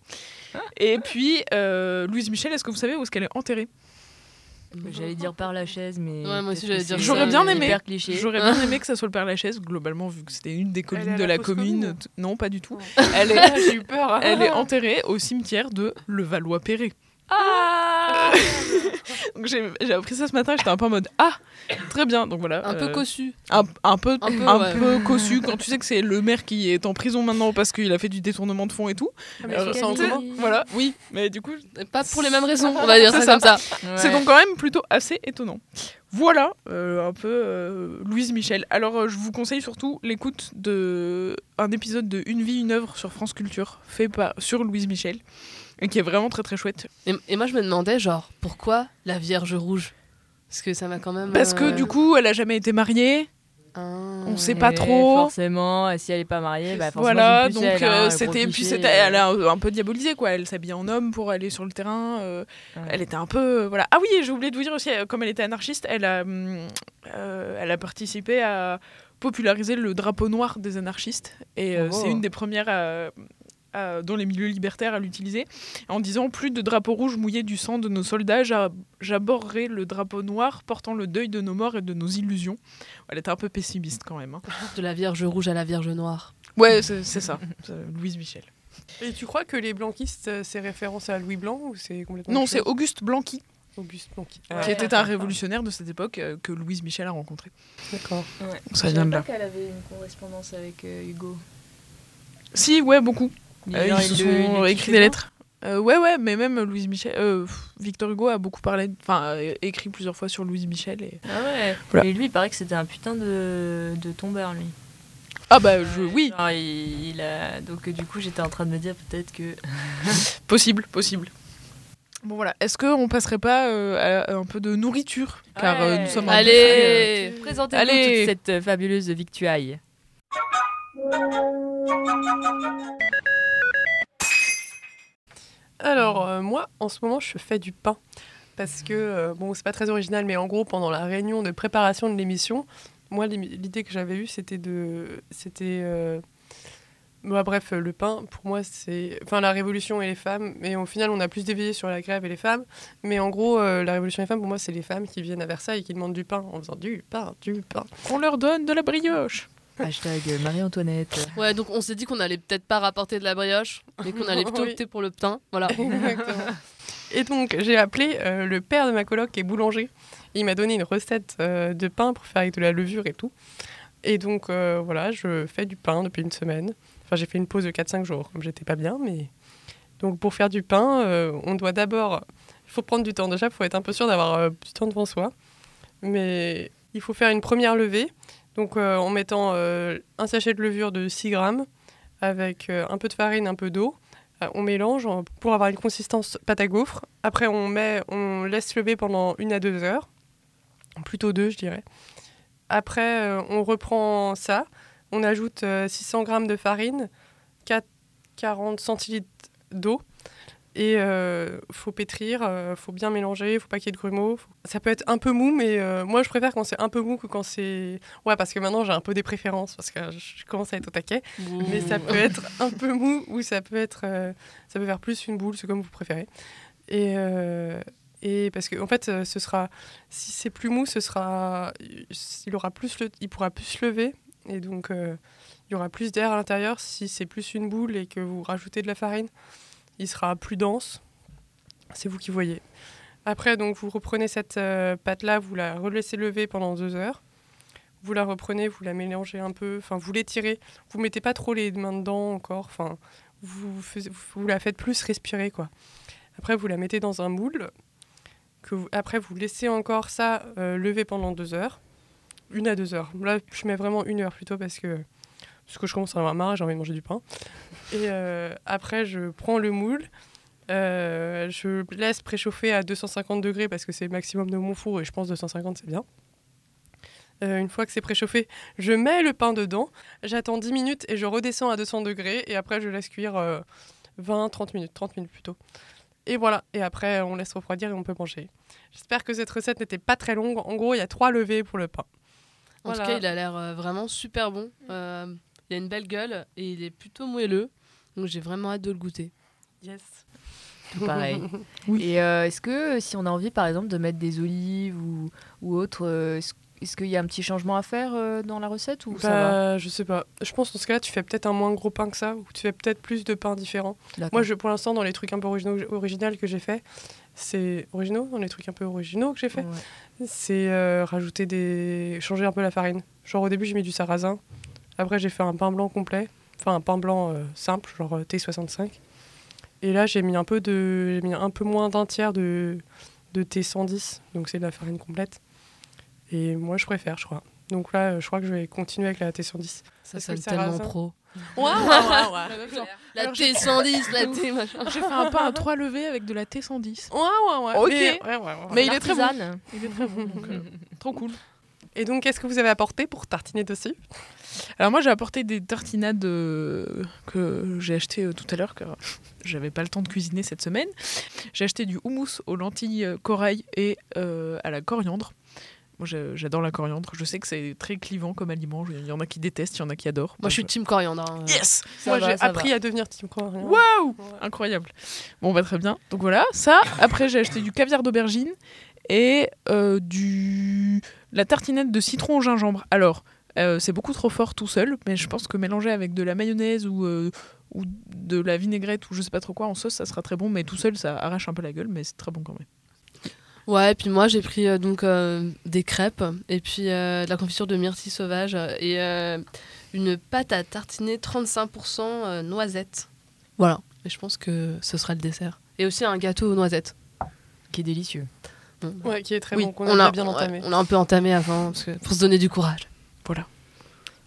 Et puis euh, Louise Michel, est-ce que vous savez où est-ce qu'elle est enterrée? J'allais dire par la chaise, mais. Ouais, moi aussi, j'allais dire J'aurais bien aimé. cliché. J'aurais bien aimé que ça soit le Père Lachaise, globalement, vu que c'était une des collines de la commune. Non, pas du tout. Elle est, J'ai eu peur. hein. elle est enterrée au cimetière de Levallois-Perret. Ah Donc j'ai appris ça ce matin, j'étais un peu en mode Ah, très bien. Donc voilà. Un peu euh, cossu. Un, un peu, Un peu, un ouais. peu cossu quand tu sais que c'est le maire qui est en prison maintenant parce qu'il a fait du détournement de fonds et tout. Ah, mais Euh, en. Voilà, oui, mais du coup, Pas pour les mêmes raisons, on va dire C'est ça ça. comme ça. c'est donc quand même plutôt assez étonnant. Voilà, euh, un peu euh, Louise Michel. Alors, euh, je vous conseille surtout l'écoute de un épisode de Une vie, une œuvre sur France Culture, fait par, sur Louise Michel, et qui est vraiment très très chouette. Et, et moi, je me demandais, genre, pourquoi la Vierge Rouge? Parce que ça m'a quand même. Parce que euh, du coup, elle a jamais été mariée, ah. on sait pas trop. Forcément, et si elle est pas mariée, bah forcément. Voilà, donc euh, c'était puis c'était euh. elle a un, un peu diabolisé quoi, elle s'habillait en homme pour aller sur le terrain, euh, elle était un peu euh, voilà. Ah oui, j'ai oublié de vous dire aussi euh, comme elle était anarchiste, elle a euh, elle a participé à populariser le drapeau noir des anarchistes et euh, Oh. c'est une des premières à- dans les milieux libertaires à l'utiliser en disant plus de drapeau rouge mouillé du sang de nos soldats, j'a- j'aborderai le drapeau noir portant le deuil de nos morts et de nos illusions. Elle était un peu pessimiste quand même. hein. De la Vierge Rouge à la Vierge Noire. Ouais, c'est ça, Louise Michel. Et tu crois que les blanquistes, euh, c'est référence à Louis Blanc ou c'est complètement Non, c'est Auguste Blanqui. Auguste Blanqui. qui était un révolutionnaire de cette époque euh, que Louise Michel a rencontré. D'accord. Ouais. Ça Je vient de pas là. qu'elle avait une correspondance avec euh, Hugo. Si, ouais, beaucoup. Mais Euh, genre, ils se sont écrit des lettres. Euh, ouais, ouais, mais même Louise Michel, euh, Victor Hugo a beaucoup parlé, enfin, euh, écrit plusieurs fois sur Louise Michel. Et... Ah ouais. Voilà. Et lui, il paraît que c'était un putain de, de tombeur, lui. Ah bah, je, oui, Genre, il, il a... Donc, du coup, j'étais en train de me dire peut-être que. possible, possible. Bon voilà, est-ce qu'on passerait pas euh, à un peu de nourriture? Car euh, nous sommes un Allez Présentez-nous Allez. toute cette fabuleuse victuaille. Alors, euh, moi, en ce moment, je fais du pain. Parce que, euh, bon, c'est pas très original, mais en gros, pendant la réunion de préparation de l'émission, moi, l'idée que j'avais eue, c'était de. C'était. euh, bah, bref, le pain, pour moi, c'est. Enfin, la révolution et les femmes. Mais au final, on a plus dévié sur la grève et les femmes. Mais en gros, la révolution et les femmes, pour moi, c'est les femmes qui viennent à Versailles et qui demandent du pain en faisant du pain, du pain. On leur donne de la brioche. Hashtag Marie-Antoinette. Ouais, donc on s'est dit qu'on allait peut-être pas rapporter de la brioche, mais qu'on allait plutôt opter pour le pain. Voilà. Exactement. Et donc, j'ai appelé euh, le père de ma coloc qui est boulanger. Il m'a donné une recette euh, de pain pour faire avec de la levure et tout. Et donc, euh, voilà, je fais du pain depuis une semaine. Enfin, j'ai fait une pause de 4-5 jours, comme j'étais pas bien. Mais Donc, pour faire du pain, euh, on doit d'abord... Il faut prendre du temps. Déjà, il faut être un peu sûr d'avoir euh, du temps devant soi. Mais il faut faire une première levée. Donc, euh, en mettant euh, un sachet de levure de 6 grammes avec euh, un peu de farine, un peu d'eau. On mélange pour avoir une consistance pâte à gaufre. Après, on, met, on laisse lever pendant une à deux heures. Plutôt deux, je dirais. Après, on reprend ça. On ajoute euh, 600 grammes de farine, 4, 40 centilitres d'eau. Et euh, faut pétrir, euh, faut bien mélanger, faut pas qu'il y ait de grumeaux. Faut- Ça peut être un peu mou, mais euh, moi je préfère quand c'est un peu mou que quand c'est. Ouais, parce que maintenant j'ai un peu des préférences, parce que je commence à être au taquet. Mais ça peut être un peu mou ou ça peut être. euh, ça peut faire plus une boule, c'est comme vous préférez. Et, euh, et parce que en fait, ce sera. Si c'est plus mou, ce sera. Il, aura plus le, il pourra plus se lever. Et donc, euh, il y aura plus d'air à l'intérieur. Si c'est plus une boule et que vous rajoutez de la farine, il sera plus dense. C'est vous qui voyez. Après, donc, vous reprenez cette euh, pâte-là, vous la relaissez lever pendant deux heures. Vous la reprenez, vous la mélangez un peu, enfin, vous l'étirez. Vous mettez pas trop les mains dedans encore, enfin, vous, la faites plus respirer, quoi. Après, vous la mettez dans un moule. Après, vous laissez encore ça euh, lever pendant deux heures. Une à deux heures. Là, je mets vraiment une heure plutôt parce que, que je commence à avoir marre j'ai envie de manger du pain. Et euh, après, je prends le moule. euh, je laisse préchauffer à 250 degrés parce que c'est le maximum de mon four et je pense 250 c'est bien. Euh, une fois que c'est préchauffé, je mets le pain dedans, j'attends 10 minutes et je redescends à 200 degrés et après je laisse cuire 20-30 minutes, 30 minutes plutôt. Et voilà, et après on laisse refroidir et on peut manger. J'espère que cette recette n'était pas très longue. En gros, il y a trois levées pour le pain. En tout cas, il a l'air euh, vraiment super bon. Euh, il a une belle gueule et il est plutôt moelleux. Donc j'ai vraiment hâte de le goûter. Yes. Tout pareil. Et euh, est-ce que si on a envie, par exemple, de mettre des olives ou, ou autre, euh, est-ce est-ce qu'il y a un petit changement à faire euh, dans la recette ou ça va Bah, je sais pas. Je pense dans ce cas-là, tu fais peut-être un moins gros pain que ça, ou tu fais peut-être plus de pains différents. D'accord. Moi, je, pour l'instant, dans les trucs un peu originaux, original que j'ai fait, c'est originaux dans les trucs un peu originaux que j'ai fait, c'est euh, rajouter des, changer un peu la farine. Genre au début, j'ai mis du sarrasin. Après, j'ai fait un pain blanc complet, enfin un pain blanc euh, simple, genre euh, T65. Et là, j'ai mis un peu de, j'ai mis un peu moins d'un tiers de, de T110, donc c'est de la farine complète. Et moi, je préfère, je crois. Donc là, euh, je crois que je vais continuer avec la T110. Ça sonne le tellement pro. Ouais, ouais, ouais, ouais. La Alors, j'ai- T110, la T machin. J'ai fait un pain à trois levées avec de la T110. Ouais, ouais, ouais. Ok. Mais, ouais, ouais, ouais. Mais il est très bon. Il est très bon. donc, euh, trop cool. Et donc, qu'est-ce que vous avez apporté pour tartiner dessus? Alors moi j'ai apporté des tartinades euh, que j'ai achetées euh, tout à l'heure car j'avais pas le temps de cuisiner cette semaine. J'ai acheté du houmous aux lentilles euh, corail et euh, à la coriandre. Moi j'adore la coriandre. Je sais que c'est très clivant comme aliment. Il y en a qui détestent, il y en a qui adorent. Moi, je suis team coriandre. hein. Yes Ça Moi, j'ai appris va. à devenir team coriandre. Waouh Incroyable. Bon, bah très bien. Donc voilà, ça. Après, j'ai acheté du caviar d'aubergine et euh, du la tartinade de citron au gingembre. Alors, euh, c'est beaucoup trop fort tout seul, mais je pense que mélanger avec de la mayonnaise ou, euh, ou de la vinaigrette ou je sais pas trop quoi en sauce, ça sera très bon. Mais tout seul, ça arrache un peu la gueule, mais c'est très bon quand même. Ouais, et puis moi j'ai pris euh, donc euh, des crêpes et puis euh, de la confiture de myrtille sauvage et euh, une pâte à tartiner 35% euh, noisettes. Voilà, et je pense que ce sera le dessert. Et aussi un gâteau aux noisettes. Qui est délicieux. Ouais, qui est très Oui, bon, qu'on on a a bien ouais, entamé. on a un peu entamé avant parce que, pour se donner du courage. Voilà.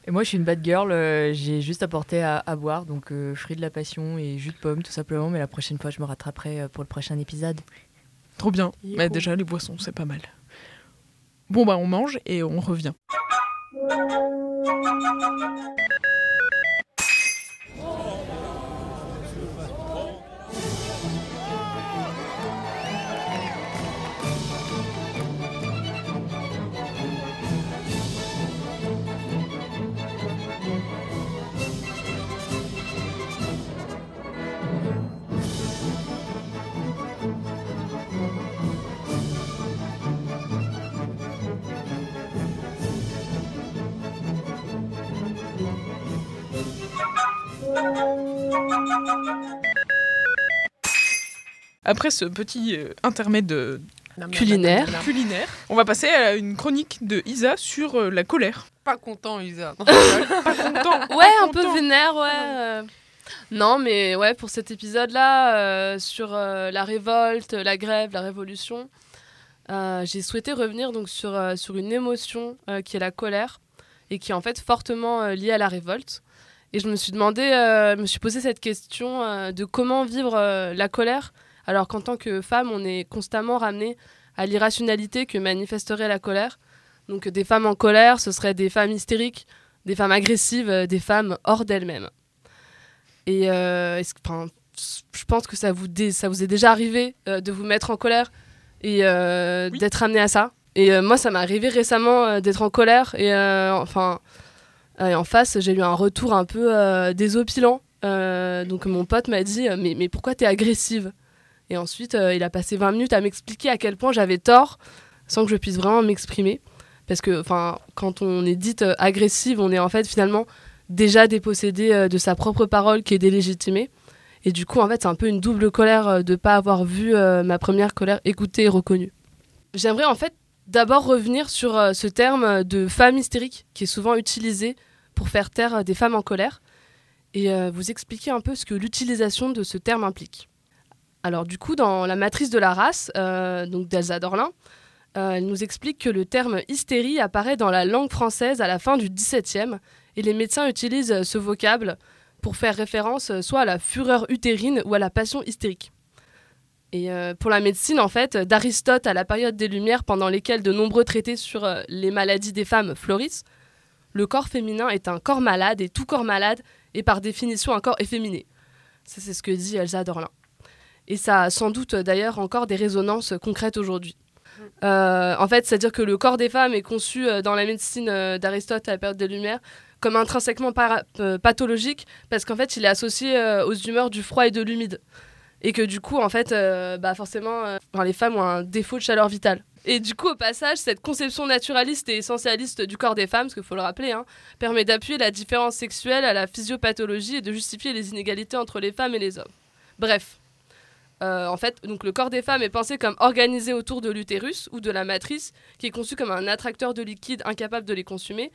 Et moi, je suis une bad girl. euh, j'ai juste apporté à, à boire, donc euh, fruits de la passion et jus de pomme, tout simplement. Mais la prochaine fois, je me rattraperai euh, pour le prochain épisode. Trop bien. Mais déjà, les boissons, c'est pas mal. Bon, bah on mange et on revient. Après ce petit euh, intermède euh, Culinaire. culinaire, on va passer à une chronique de Isa sur euh, la colère. Pas content, Isa. Pas content. Ouais, pas un peu vénère, ouais. Non, mais ouais, pour cet épisode-là, euh, sur euh, la révolte, la grève, la révolution, euh, j'ai souhaité revenir donc sur, euh, sur une émotion euh, qui est la colère et qui est en fait fortement euh, liée à la révolte. Et je me suis demandé, euh, je me suis posé cette question euh, de comment vivre euh, la colère, alors qu'en tant que femme, on est constamment ramené à l'irrationalité que manifesterait la colère. Donc des femmes en colère, ce seraient des femmes hystériques, des femmes agressives, des femmes hors d'elles-mêmes. Et euh, je pense que ça vous, dé- ça vous est déjà arrivé euh, de vous mettre en colère et euh, d'être amené à ça. Et moi, ça m'est arrivé récemment d'être en colère et enfin, et en face, j'ai eu un retour un peu euh, désopilant. Euh, donc mon pote m'a dit euh, mais, mais pourquoi t'es agressive? Et ensuite, euh, il a passé 20 minutes à m'expliquer à quel point j'avais tort sans que je puisse vraiment m'exprimer. Parce que quand on est dite euh, agressive, on est en fait finalement déjà dépossédé euh, de sa propre parole qui est délégitimée. Et du coup, en fait, c'est un peu une double colère euh, de ne pas avoir vu euh, ma première colère écoutée et reconnue. J'aimerais en fait d'abord revenir sur euh, ce terme de femme hystérique qui est souvent utilisé pour faire taire euh, des femmes en colère et euh, vous expliquer un peu ce que l'utilisation de ce terme implique. Alors du coup, dans la matrice de la race, euh, donc d'Elsa Dorlin, elle nous explique que le terme hystérie apparaît dans la langue française à la fin du XVIIe et les médecins utilisent ce vocable pour faire référence soit à la fureur utérine ou à la passion hystérique. Et pour la médecine, en fait, d'Aristote à la période des Lumières, pendant lesquelles de nombreux traités sur les maladies des femmes florissent, le corps féminin est un corps malade et tout corps malade est par définition un corps efféminé. Ça, c'est ce que dit Elsa Dorlin. Et ça a sans doute d'ailleurs encore des résonances concrètes aujourd'hui. Euh, en fait, c'est-à-dire que le corps des femmes est conçu euh, dans la médecine euh, d'Aristote à la période des Lumières comme intrinsèquement pathologique parce qu'en fait, il est associé aux humeurs du froid et de l'humide. Et que du coup, en fait, euh, bah forcément, euh, les femmes ont un défaut de chaleur vitale. Et du coup, au passage, cette conception naturaliste et essentialiste du corps des femmes, parce qu'il faut le rappeler, hein, permet d'appuyer la différence sexuelle à la physiopathologie et de justifier les inégalités entre les femmes et les hommes. Bref, euh, en fait, donc le corps des femmes est pensé comme organisé autour de l'utérus ou de la matrice, qui est conçu comme un attracteur de liquide incapable de les consumer.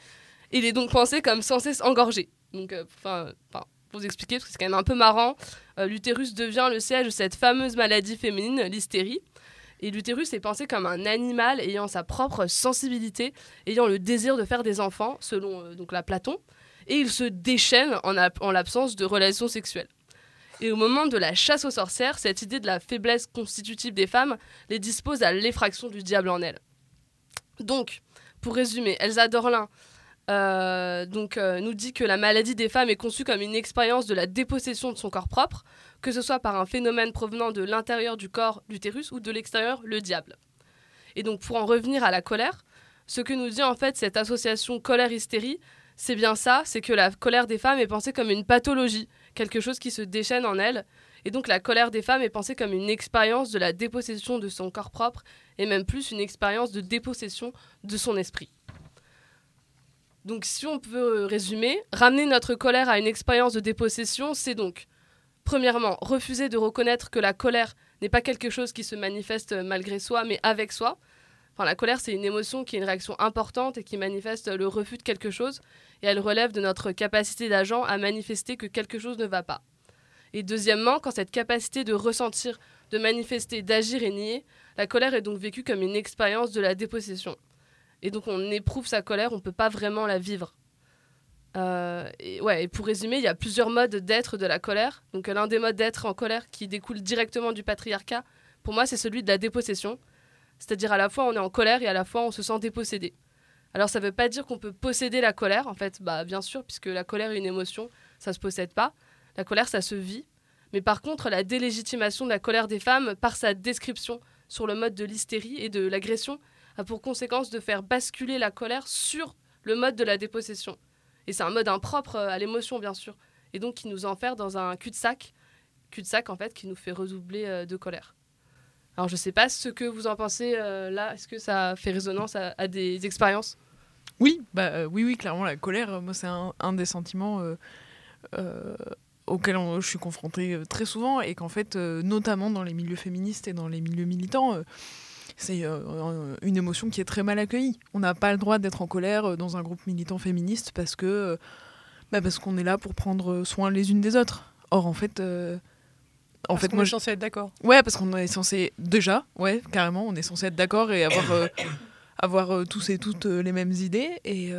Il est donc pensé comme sans cesse engorgé. Donc, euh, enfin, pour vous expliquer, parce que c'est quand même un peu marrant, euh, l'utérus devient le siège de cette fameuse maladie féminine, l'hystérie. Et l'utérus est pensé comme un animal ayant sa propre sensibilité, ayant le désir de faire des enfants, selon euh, la Platon, et il se déchaîne en l'absence de relations sexuelles. Et au moment de la chasse aux sorcières, cette idée de la faiblesse constitutive des femmes les dispose à l'effraction du diable en elles. Donc, pour résumer, Elsa Dorlin euh, donc, euh, nous dit que la maladie des femmes est conçue comme une expérience de la dépossession de son corps propre, que ce soit par un phénomène provenant de l'intérieur du corps, l'utérus, ou de l'extérieur, le diable. Et donc, pour en revenir à la colère, ce que nous dit en fait cette association colère-hystérie, c'est bien ça, c'est que la colère des femmes est pensée comme une pathologie, quelque chose qui se déchaîne en elles. Et donc la colère des femmes est pensée comme une expérience de la dépossession de son corps propre, et même plus une expérience de dépossession de son esprit. Donc si on peut résumer, ramener notre colère à une expérience de dépossession, c'est donc, premièrement, refuser de reconnaître que la colère n'est pas quelque chose qui se manifeste malgré soi, mais avec soi. Enfin, la colère, c'est une émotion qui est une réaction importante et qui manifeste le refus de quelque chose, et elle relève de notre capacité d'agent à manifester que quelque chose ne va pas. Et deuxièmement, quand cette capacité de ressentir, de manifester, d'agir est niée, la colère est donc vécue comme une expérience de la dépossession. Et donc on éprouve sa colère, on ne peut pas vraiment la vivre. Euh, et, ouais, pour résumer, il y a plusieurs modes d'être de la colère. Donc l'un des modes d'être en colère qui découle directement du patriarcat, pour moi, c'est celui de la dépossession. C'est-à-dire à la fois on est en colère et à la fois on se sent dépossédé. Alors ça ne veut pas dire qu'on peut posséder la colère, en fait, bah bien sûr, puisque la colère est une émotion, ça se possède pas. La colère, ça se vit. Mais par contre, la délégitimation de la colère des femmes, par sa description sur le mode de l'hystérie et de l'agression, a pour conséquence de faire basculer la colère sur le mode de la dépossession. Et c'est un mode impropre euh, à l'émotion, bien sûr. Et donc qui nous enferme dans un cul-de-sac. Cul-de-sac, en fait, qui nous fait redoubler euh, de colère. Alors je sais pas ce que vous en pensez euh, là. Est-ce que ça fait résonance à, des expériences? Oui, bah, oui, oui, clairement, la colère, moi, c'est un, des sentiments euh, euh, auxquels on- je suis confrontée très souvent et qu'en fait, notamment dans les milieux féministes et dans les milieux militants, c'est euh, euh, une émotion qui est très mal accueillie. On n'a pas le droit d'être en colère euh, dans un groupe militant féministe parce que bah, parce qu'on est là pour prendre soin les unes des autres. Or, en fait, euh, en Parce fait, qu'on moi, est censé être d'accord. Ouais, parce qu'on est censé déjà, ouais, carrément, on est censé être d'accord et avoir euh, avoir tous et toutes les mêmes idées et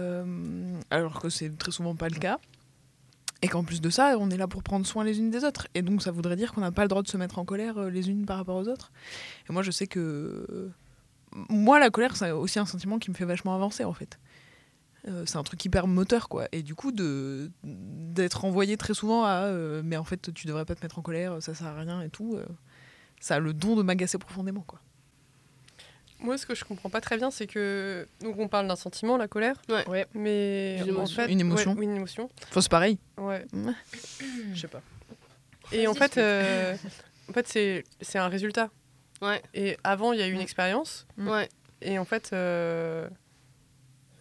alors que c'est très souvent pas le cas. Et qu'en plus de ça, on est là pour prendre soin les unes des autres. Et donc ça voudrait dire qu'on n'a pas le droit de se mettre en colère euh, les unes par rapport aux autres. Et moi je sais que euh, moi la colère c'est aussi un sentiment qui me fait vachement avancer en fait. Euh, c'est un truc hyper moteur quoi. Et du coup de d'être envoyé très souvent à mais en fait tu devrais pas te mettre en colère, ça sert à rien et tout. ça a le don de m'agacer profondément quoi. Moi, ce que je comprends pas très bien, c'est que. Donc, on parle d'un sentiment, la colère. Ouais. Mais. Une en émotion. fait- Une émotion. ouais, une émotion. Enfin c'est pareil. Ouais. Je sais pas. Et en fait, euh, en fait c'est c'est un résultat. Ouais. Et avant, il y a eu une expérience. Ouais. Et en fait. euh,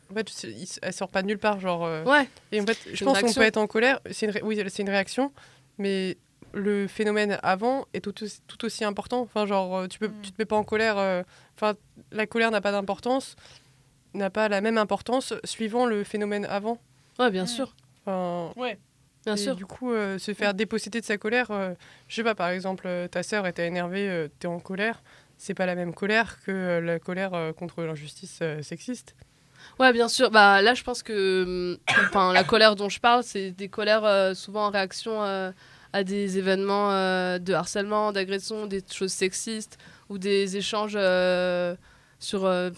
En fait, il- elle sort pas de nulle part, genre. euh, Ouais. Et en fait, je pense qu'on peut être en colère. C'est une, ré- oui, c'est une réaction, mais le phénomène avant est tout aussi, tout aussi important. Enfin, genre, euh, tu peux, tu te mets pas en colère. euh, Enfin, la colère n'a pas d'importance, n'a pas la même importance suivant le phénomène avant. Ouais, bien sûr. Enfin, Ouais. Bien et sûr. Du coup, euh, se faire déposséder de sa colère, euh, je sais pas, par exemple, ta sœur était énervée, euh, t'es en colère. C'est pas la même colère que euh, la colère euh, contre l'injustice euh, sexiste. Ouais, bien sûr. Bah, là, je pense que hum, enfin, la colère dont je parle, c'est des colères euh, souvent en réaction euh, à des événements euh, de harcèlement, d'agression, des choses sexistes ou des échanges euh, sur euh,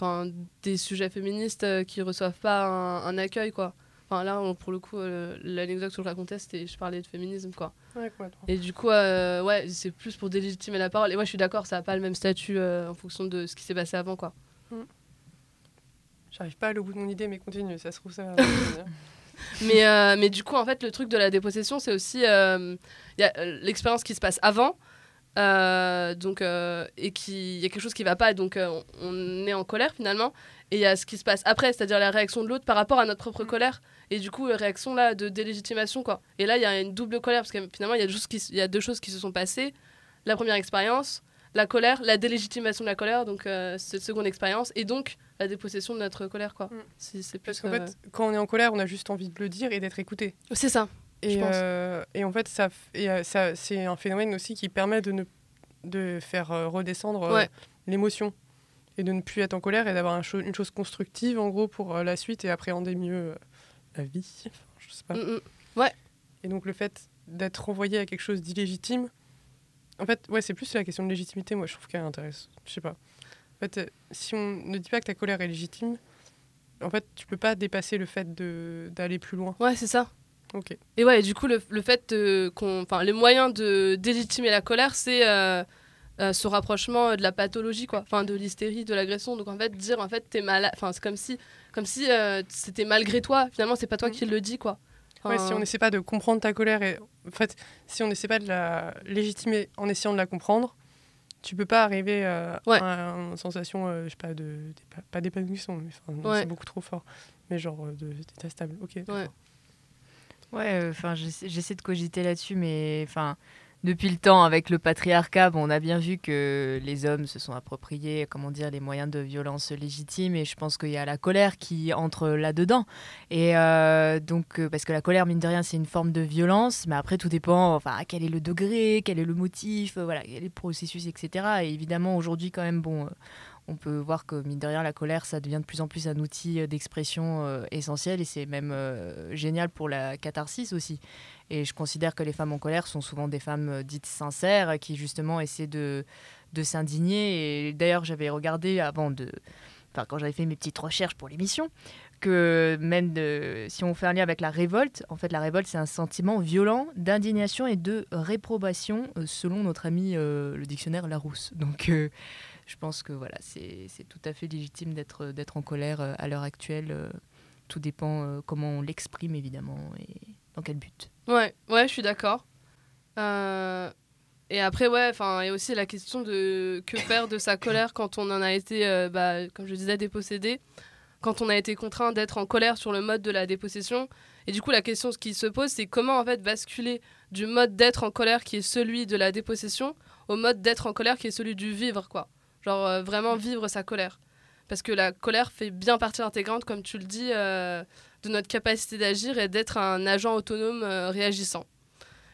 des sujets féministes qui reçoivent pas un, un accueil. Quoi. Enfin, là, on- pour le coup, euh, l'anecdote que je racontais, c'était je parlais de féminisme. Quoi. Ouais. Et du coup, euh, ouais, c'est plus pour délégitimer la parole. Et moi, je suis d'accord, ça n'a pas le même statut euh, en fonction de ce qui s'est passé avant. Quoi. J'arrive pas à aller au bout de mon idée, mais continue, ça se trouve ça. mais, euh, mais du coup, en fait, le truc de la dépossession, c'est aussi euh, il y a euh, l'expérience qui se passe avant. euh, donc, euh, et qui il y a quelque chose qui va pas, et donc euh, on, est en colère finalement. Et il y a ce qui se passe après, c'est-à-dire la réaction de l'autre par rapport à notre propre colère. Et du coup, réaction là de délégitimation quoi. Et là, il y a une double colère parce que finalement, il y a deux choses qui, s- il y a deux choses qui se sont passées. La première expérience, la colère, la délégitimation de la colère, donc euh, cette seconde expérience, et donc la dépossession de notre colère quoi. C'est Parce qu'en euh, fait, quand on est en colère, on a juste envie de le dire et d'être écouté. C'est ça. Et, je pense. euh, et en fait, ça, f- et, ça, c'est un phénomène aussi qui permet de, ne, de faire redescendre Ouais. l'émotion et de ne plus être en colère et d'avoir un cho- une chose constructive en gros pour la suite et appréhender mieux la vie. Enfin, je sais pas. Mm, mm. Ouais. Et donc le fait d'être renvoyé à quelque chose d'illégitime, en fait, ouais, c'est plus la question de légitimité, moi je trouve qu'elle intéresse. Je sais pas. En fait, euh, si on ne dit pas que ta colère est légitime, en fait, tu peux pas dépasser le fait d'aller plus loin. Ouais, c'est ça. Ok. Et ouais, du coup, le, le fait de- qu'on. Enfin, les moyens de délégitimer la colère, c'est euh, euh, ce rapprochement de la pathologie, quoi. Enfin, de l'hystérie, de l'agression. Donc, en fait, dire, en fait, t'es malade. Enfin, c'est comme si, comme si euh, c'était malgré toi. Finalement, c'est pas toi qui le dis, quoi. Ouais, si on n'essaie pas de comprendre ta colère et en fait, si on n'essaie pas de la légitimer en essayant de la comprendre, tu peux pas arriver euh, Ouais. à une sensation, euh, je sais pas, de pas d'épanouissement, mais Ouais. c'est beaucoup trop fort, mais genre euh, de d'état stable. Ok. d'accord. Ouais. Ouais, enfin, j'essaie j'essaie de cogiter là-dessus, mais enfin, depuis le temps, avec le patriarcat, bon, on a bien vu que les hommes se sont appropriés, comment dire, les moyens de violence légitimes, et je pense qu'il y a la colère qui entre là-dedans. Et euh, donc, euh, parce que la colère, mine de rien, c'est une forme de violence, mais après, tout dépend, enfin, quel est le degré, quel est le motif, euh, voilà, quel est le processus, etc. Et évidemment, aujourd'hui, quand même, bon. on peut voir que, mine de rien, la colère, ça devient de plus en plus un outil d'expression essentiel et c'est même génial pour la catharsis aussi. Et je considère que les femmes en colère sont souvent des femmes euh, dites sincères euh, qui, justement, essaient de, de s'indigner. Et d'ailleurs, j'avais regardé avant de. Enfin, quand j'avais fait mes petites recherches pour l'émission, que même si on fait un lien avec la révolte, en fait, la révolte, c'est un sentiment violent d'indignation et de réprobation, euh, selon notre ami le dictionnaire Larousse. Donc, je pense que voilà, c'est tout à fait légitime d'être en colère à l'heure actuelle. tout dépend comment on l'exprime, évidemment, et dans quel but. Ouais, ouais, je suis d'accord. Euh, Et après, ouais, enfin, et aussi la question de que faire de sa colère quand on en a été, euh, bah, comme je disais, dépossédé, quand on a été contraint d'être en colère sur le mode de la dépossession. Et du coup, la question qui se pose, c'est comment en fait basculer du mode d'être en colère qui est celui de la dépossession au mode d'être en colère qui est celui du vivre, quoi. Genre euh, vraiment vivre sa colère. Parce que la colère fait bien partie intégrante, comme tu le dis, de notre capacité d'agir et d'être un agent autonome euh, réagissant.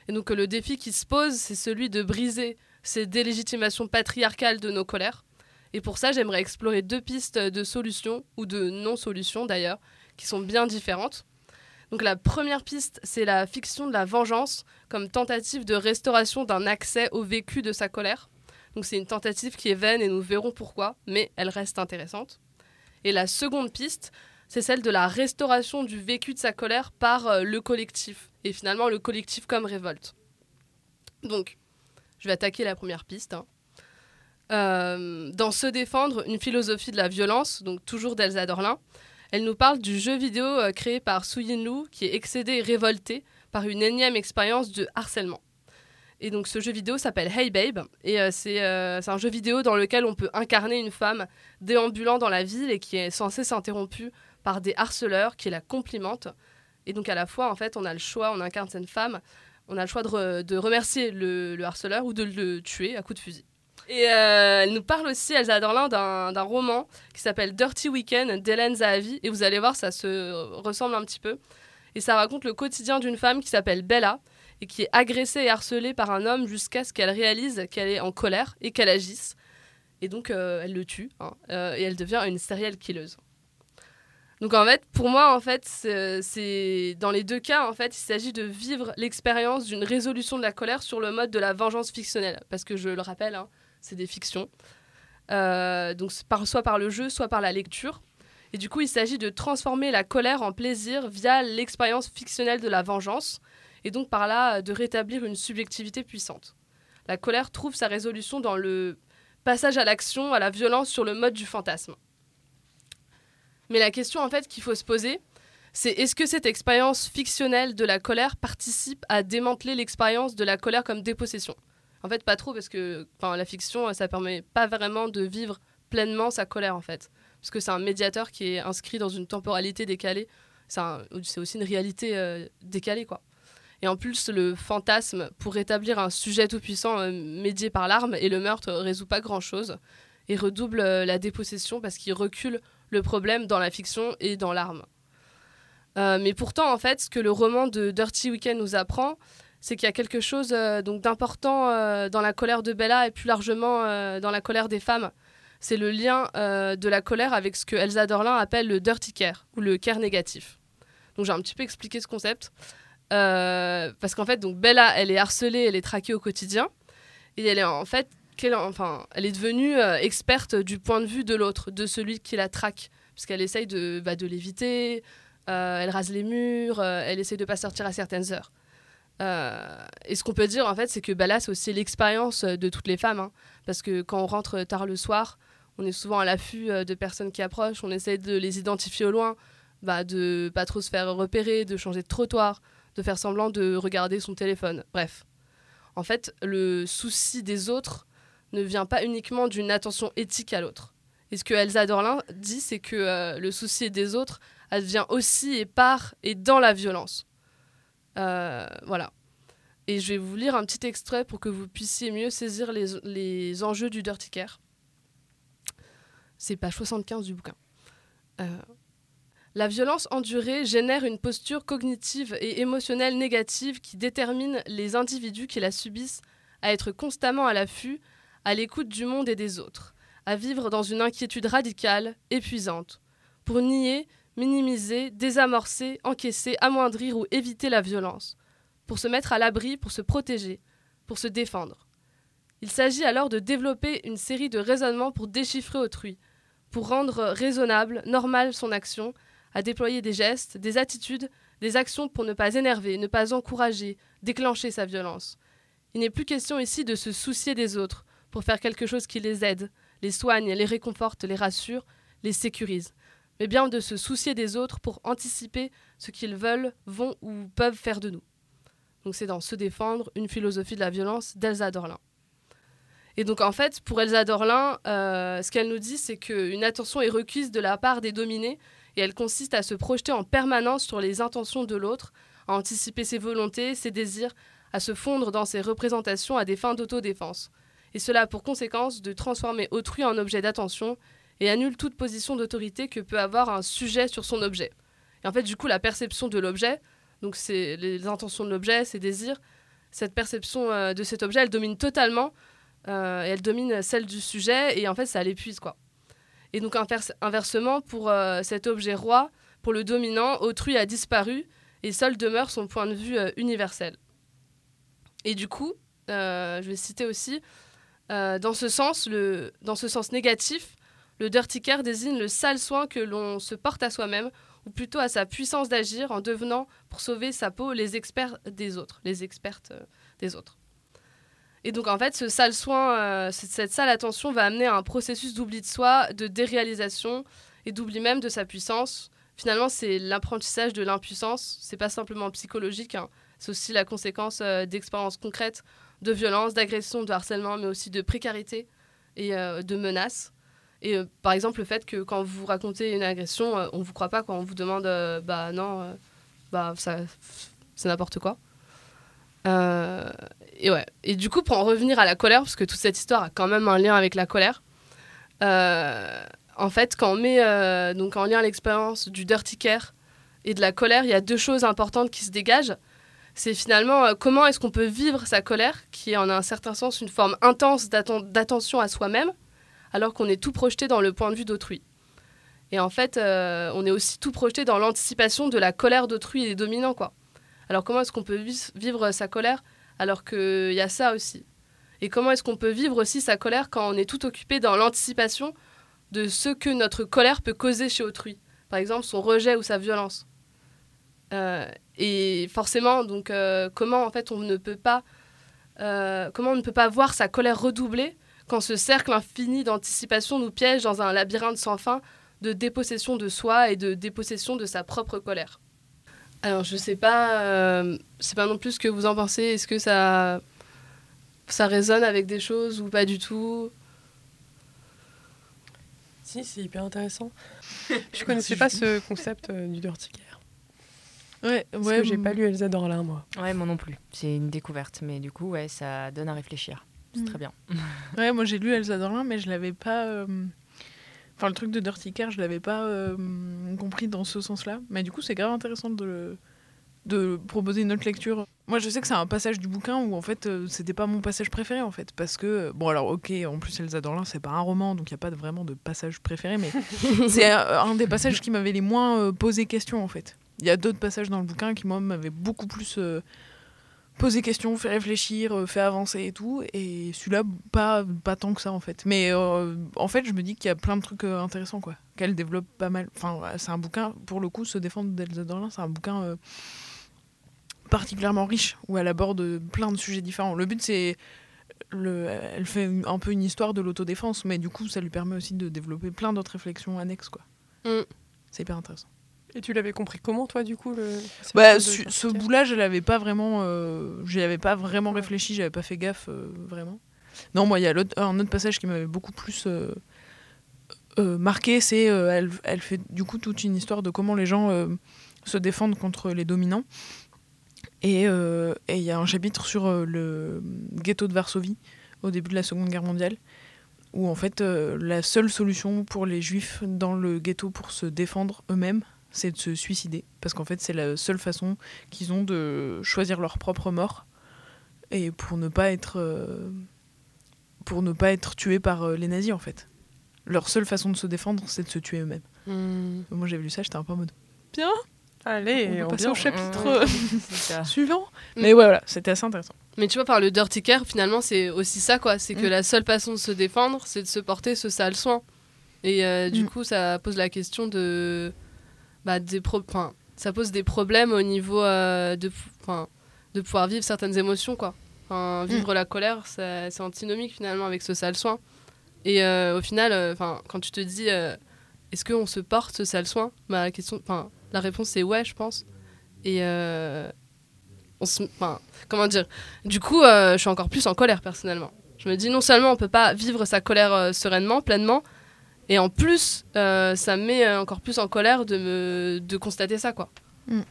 Et donc euh, le défi qui se pose, c'est celui de briser ces délégitimations patriarcales de nos colères. Et pour ça, j'aimerais explorer deux pistes de solutions, ou de non-solutions d'ailleurs, qui sont bien différentes. Donc la première piste, c'est la fiction de la vengeance comme tentative de restauration d'un accès au vécu de sa colère. Donc c'est une tentative qui est vaine et nous verrons pourquoi, mais elle reste intéressante. Et la seconde piste, c'est celle de la restauration du vécu de sa colère par euh, le collectif. et finalement le collectif comme révolte. Donc, je vais attaquer la première piste. hein. Euh, dans Se défendre, une philosophie de la violence, donc toujours d'Elsa Dorlin, elle nous parle du jeu vidéo euh, créé par Su Yin qui est excédé et révolté par une énième expérience de harcèlement. Et donc ce jeu vidéo s'appelle Hey Babe et c'est c'est un jeu vidéo dans lequel on peut incarner une femme déambulant dans la ville et qui est censée s'interrompue par des harceleurs qui la complimentent. Et donc à la fois en fait on a le choix, on incarne cette femme, on a le choix de, de remercier le, le harceleur ou de le tuer à coup de fusil. Et euh, elle nous parle aussi, Elsa Dorlin, d'un roman qui s'appelle Dirty Weekend d'Hélène Zahavi. Et vous allez voir, ça se ressemble un petit peu. Et ça raconte le quotidien d'une femme qui s'appelle Bella et qui est agressée et harcelée par un homme jusqu'à ce qu'elle réalise qu'elle est en colère et qu'elle agisse. Et donc, euh, elle le tue. hein, euh, et elle devient une serial killeuse. Donc en fait, pour moi, en fait, c'est dans les deux cas, en fait, il s'agit de vivre l'expérience d'une résolution de la colère sur le mode de la vengeance fictionnelle, parce que je le rappelle, hein, c'est des fictions. Euh, donc soit par le jeu, soit par la lecture. Et du coup, il s'agit de transformer la colère en plaisir via l'expérience fictionnelle de la vengeance, et donc par là de rétablir une subjectivité puissante. La colère trouve sa résolution dans le passage à l'action, à la violence sur le mode du fantasme. Mais la question en fait qu'il faut se poser, c'est est-ce que cette expérience fictionnelle de la colère participe à démanteler l'expérience de la colère comme dépossession? En fait, pas trop, parce que la fiction, ça permet pas vraiment de vivre pleinement sa colère, en fait. Parce que c'est un médiateur qui est inscrit dans une temporalité décalée. C'est aussi une réalité euh, décalée, quoi. Et en plus, le fantasme, pour rétablir un sujet tout-puissant euh, médié par l'arme, et le meurtre résout pas grand-chose, et redouble euh, la dépossession parce qu'il recule le problème dans la fiction et dans l'arme. Euh, mais pourtant, en fait, ce que le roman de Dirty Weekend nous apprend, c'est qu'il y a quelque chose euh, d'important euh, dans la colère de Bella et plus largement dans la colère des femmes. C'est le lien de la colère avec ce que Elsa Dorlin appelle le dirty care ou le care négatif. Donc j'ai un petit peu expliqué ce concept. Parce qu'en fait, donc Bella, elle est harcelée, elle est traquée au quotidien. Et elle est en fait, qu'elle- enfin, elle est devenue euh, experte du point de vue de l'autre, de celui qui la traque. Puisqu'elle essaye de, bah, de l'éviter, euh, elle rase les murs, euh, elle essaye de pas sortir à certaines heures. Et ce qu'on peut dire, en fait, c'est que bah, là, c'est aussi l'expérience de toutes les femmes. hein. parce que quand on rentre tard le soir, on est souvent à l'affût de personnes qui approchent, on essaie de les identifier au loin, bah, de pas trop se faire repérer, de changer de trottoir, de faire semblant de regarder son téléphone. Bref. En fait, le souci des autres ne vient pas uniquement d'une attention éthique à l'autre. Et ce que Elsa Dorlin dit, c'est que euh, le souci des autres advient aussi et par et dans la violence. Euh, voilà. Et je vais vous lire un petit extrait pour que vous puissiez mieux saisir les, les enjeux du Dirty Care. C'est page 75 du bouquin. Euh, la violence endurée génère une posture cognitive et émotionnelle négative qui détermine les individus qui la subissent à être constamment à l'affût, à l'écoute du monde et des autres, à vivre dans une inquiétude radicale, épuisante, pour nier, minimiser, désamorcer, encaisser, amoindrir ou éviter la violence, pour se mettre à l'abri, pour se protéger, pour se défendre. Il s'agit alors de développer une série de raisonnements pour déchiffrer autrui, pour rendre raisonnable, normale son action, à déployer des gestes, des attitudes, des actions pour ne pas énerver, ne pas encourager, déclencher sa violence. Il n'est plus question ici de se soucier des autres pour faire quelque chose qui les aide, les soigne, les réconforte, les rassure, les sécurise, mais bien de se soucier des autres pour anticiper ce qu'ils veulent, vont ou peuvent faire de nous. Donc c'est dans Se défendre, une philosophie de la violence d'Elsa Dorlin. Et donc en fait, pour Elsa Dorlin, euh, ce qu'elle nous dit, c'est qu'une attention est requise de la part des dominés et elle consiste à se projeter en permanence sur les intentions de l'autre, à anticiper ses volontés, ses désirs, à se fondre dans ses représentations à des fins d'autodéfense. Et cela a pour conséquence de transformer autrui en objet d'attention et annule toute position d'autorité que peut avoir un sujet sur son objet. Et en fait, du coup, la perception de l'objet, donc c'est les intentions de l'objet, ses désirs, cette perception euh, de cet objet, elle domine totalement euh, et elle domine celle du sujet et en fait, ça l'épuise quoi. Et donc invers- inversement, pour euh, cet objet roi, pour le dominant, autrui a disparu et seul demeure son point de vue universel. Et du coup, je vais citer aussi, euh, dans, ce sens, dans ce sens négatif, le dirty care désigne le sale soin que l'on se porte à soi-même, ou plutôt à sa puissance d'agir en devenant, pour sauver sa peau, les experts des autres, les expertes euh, des autres. Et donc en fait, ce sale soin, euh, cette sale attention va amener à un processus d'oubli de soi, de déréalisation et d'oubli même de sa puissance. Finalement, c'est l'apprentissage de l'impuissance. C'est pas simplement psychologique, hein. c'est aussi la conséquence d'expériences concrètes de violence, d'agression, de harcèlement, mais aussi de précarité et euh, de menaces. Et euh, par exemple, le fait que quand vous racontez une agression, euh, on vous croit pas quand on vous demande bah non, bah ça, c'est n'importe quoi. Et ouais. Et du coup, pour en revenir à la colère, parce que toute cette histoire a quand même un lien avec la colère. en fait, quand on met donc en lien l'expérience du dirty care et de la colère, il y a deux choses importantes qui se dégagent. C'est finalement euh, comment est-ce qu'on peut vivre sa colère, qui est en un certain sens une forme intense d'atten- d'attention à soi-même, alors qu'on est tout projeté dans le point de vue d'autrui. Et en fait, euh, on est aussi tout projeté dans l'anticipation de la colère d'autrui et des dominants, quoi. Alors comment est-ce qu'on peut vivre sa colère alors qu'il y a ça aussi? Et comment est-ce qu'on peut vivre aussi sa colère quand on est tout occupé dans l'anticipation de ce que notre colère peut causer chez autrui? Par exemple, son rejet ou sa violence. Euh, et forcément, donc, euh, comment en fait on ne peut pas, euh, comment on ne peut pas voir sa colère redoubler quand ce cercle infini d'anticipation nous piège dans un labyrinthe sans fin de dépossession de soi et de dépossession de sa propre colère. Alors je sais pas, euh, c'est pas non plus ce que vous en pensez. Est-ce que ça, ça résonne avec des choses ou pas du tout? Si, c'est hyper intéressant. Je connaissais pas ce concept euh, du dirty care. Ouais, Parce ouais, que j'ai mm. pas lu Elsa Dorlin, moi. Ouais, moi non plus. C'est une découverte, mais du coup, ouais, ça donne à réfléchir. C'est Mm. très bien. Ouais, moi j'ai lu Elsa Dorlin, mais je l'avais pas. euh, Enfin, le truc de Dirty Care, je l'avais pas euh, compris dans ce sens-là. Mais du coup, c'est grave intéressant de, le- de proposer une autre lecture. Moi, je sais que c'est un passage du bouquin où en fait, euh, c'était pas mon passage préféré en fait. Parce que, bon, alors, ok, en plus, Elsa Dorlin, c'est pas un roman, donc il n'y a pas de- vraiment de passage préféré, mais c'est un, un des passages qui m'avait les moins euh, posé question en fait. Il y a d'autres passages dans le bouquin qui, moi, m'avaient beaucoup plus. euh, poser questions, fait réfléchir, euh, fait avancer et tout. Et celui-là, pas, pas tant que ça en fait. Mais euh, en fait, je me dis qu'il y a plein de trucs euh, intéressants, quoi. Qu'elle développe pas mal. Enfin, c'est un bouquin, pour le coup, Se défendre d'Elsa Dorlin, c'est un bouquin particulièrement riche, où elle aborde plein de sujets différents. Le but, c'est. Le, elle fait un peu une histoire de l'autodéfense, mais du coup, ça lui permet aussi de développer plein d'autres réflexions annexes, quoi. Mm. C'est hyper intéressant. Et tu l'avais compris comment, toi, du coup le... Bah, su- ce bout-là, je l'avais pas vraiment, euh, j'y avais pas vraiment réfléchi, j'avais pas fait gaffe euh, vraiment. Non, moi, il y a un autre passage qui m'avait beaucoup plus euh, euh, marqué, c'est elle, elle fait du coup toute une histoire de comment les gens se défendent contre les dominants. Et il y a un chapitre sur le ghetto de Varsovie au début de la Seconde Guerre mondiale, où en fait euh, la seule solution pour les juifs dans le ghetto pour se défendre eux-mêmes, c'est de se suicider. Parce qu'en fait, c'est la seule façon qu'ils ont de choisir leur propre mort. Et pour ne pas être, euh, pour ne pas être tués par euh, les nazis, en fait. Leur seule façon de se défendre, c'est de se tuer eux-mêmes. Hmm. Moi, j'avais lu ça, j'étais un peu en mode bien. Allez, on vient. au chapitre euh, suivant. Mais ouais, voilà, c'était assez intéressant. Mais tu vois, par le dirty care, finalement, c'est aussi ça, quoi. C'est que Mm. la seule façon de se défendre, c'est de se porter ce sale soin. Et euh, du coup, ça pose la question de. Bah, des pro... ça pose des problèmes au niveau euh, de, de pouvoir vivre certaines émotions, quoi. Enfin, vivre la colère, c'est antinomique finalement avec ce sale soin. Et euh, au final, euh, enfin, quand tu te dis, euh, est-ce qu'on se porte ce sale soin? Bah, la, question, la réponse c'est ouais, je pense. Et on se, comment dire? Du coup, je suis encore plus en colère personnellement. Je me dis non seulement on peut pas vivre sa colère euh, sereinement, pleinement, et en plus, euh, ça me met encore plus en colère de me de constater ça, quoi. Mm.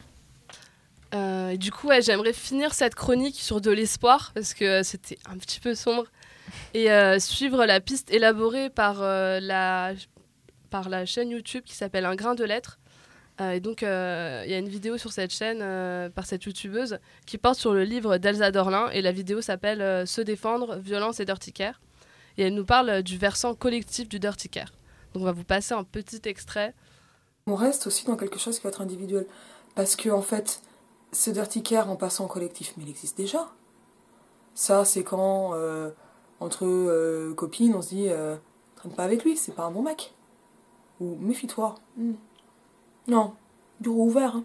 Euh, du coup, ouais, j'aimerais finir cette chronique sur de l'espoir parce que euh, c'était un petit peu sombre et euh, suivre la piste élaborée par la par la chaîne YouTube qui s'appelle Un grain de lettres. Et donc, il y a une vidéo sur cette chaîne par cette youtubeuse qui porte sur le livre d'Elsa Dorlin. Et la vidéo s'appelle Se défendre, violence et dirty care. Et elle nous parle du versant collectif du dirty care. On va vous passer un petit extrait. On reste aussi dans quelque chose qui va être individuel. Parce que, en fait, ce dirty care en passant au collectif, mais il existe déjà. Ça, c'est quand, euh, entre euh, copines, on se dit euh, traîne pas avec lui, c'est pas un bon mec. Ou méfie-toi. Hmm. Non, bureau ouvert. hein.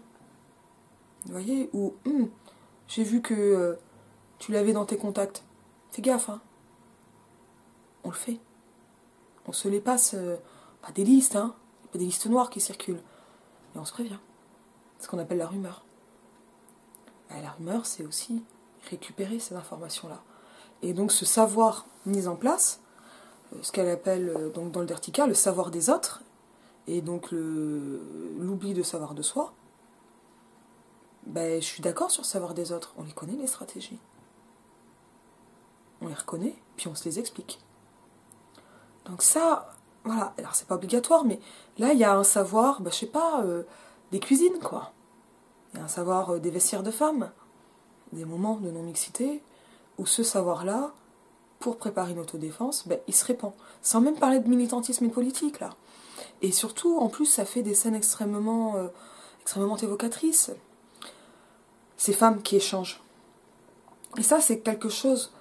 Vous voyez Ou Hum, j'ai vu que euh, tu l'avais dans tes contacts. Fais gaffe, hein. On le fait. On se les passe, pas des listes, hein. Pas des listes noires qui circulent. Et on se prévient. C'est ce qu'on appelle la rumeur. Bah, la rumeur, c'est aussi récupérer ces informations-là. Et donc ce savoir mis en place, euh, ce qu'elle appelle euh, donc dans le Dirty Car, le savoir des autres, et donc l'oubli de savoir de soi, ben, je suis d'accord sur le savoir des autres. On les connaît, les stratégies. On les reconnaît, puis on se les explique. Donc ça, voilà. Alors c'est pas obligatoire, mais là, il y a un savoir, ben, je sais pas, euh, des cuisines, quoi. Il y a un savoir euh, des vestiaires de femmes, des moments de non-mixité, où ce savoir-là, pour préparer une autodéfense, ben, il se répand. Sans même parler de militantisme et politique, là. Et surtout, en plus, ça fait des scènes extrêmement, euh, extrêmement évocatrices. Ces femmes qui échangent. Et ça, c'est quelque chose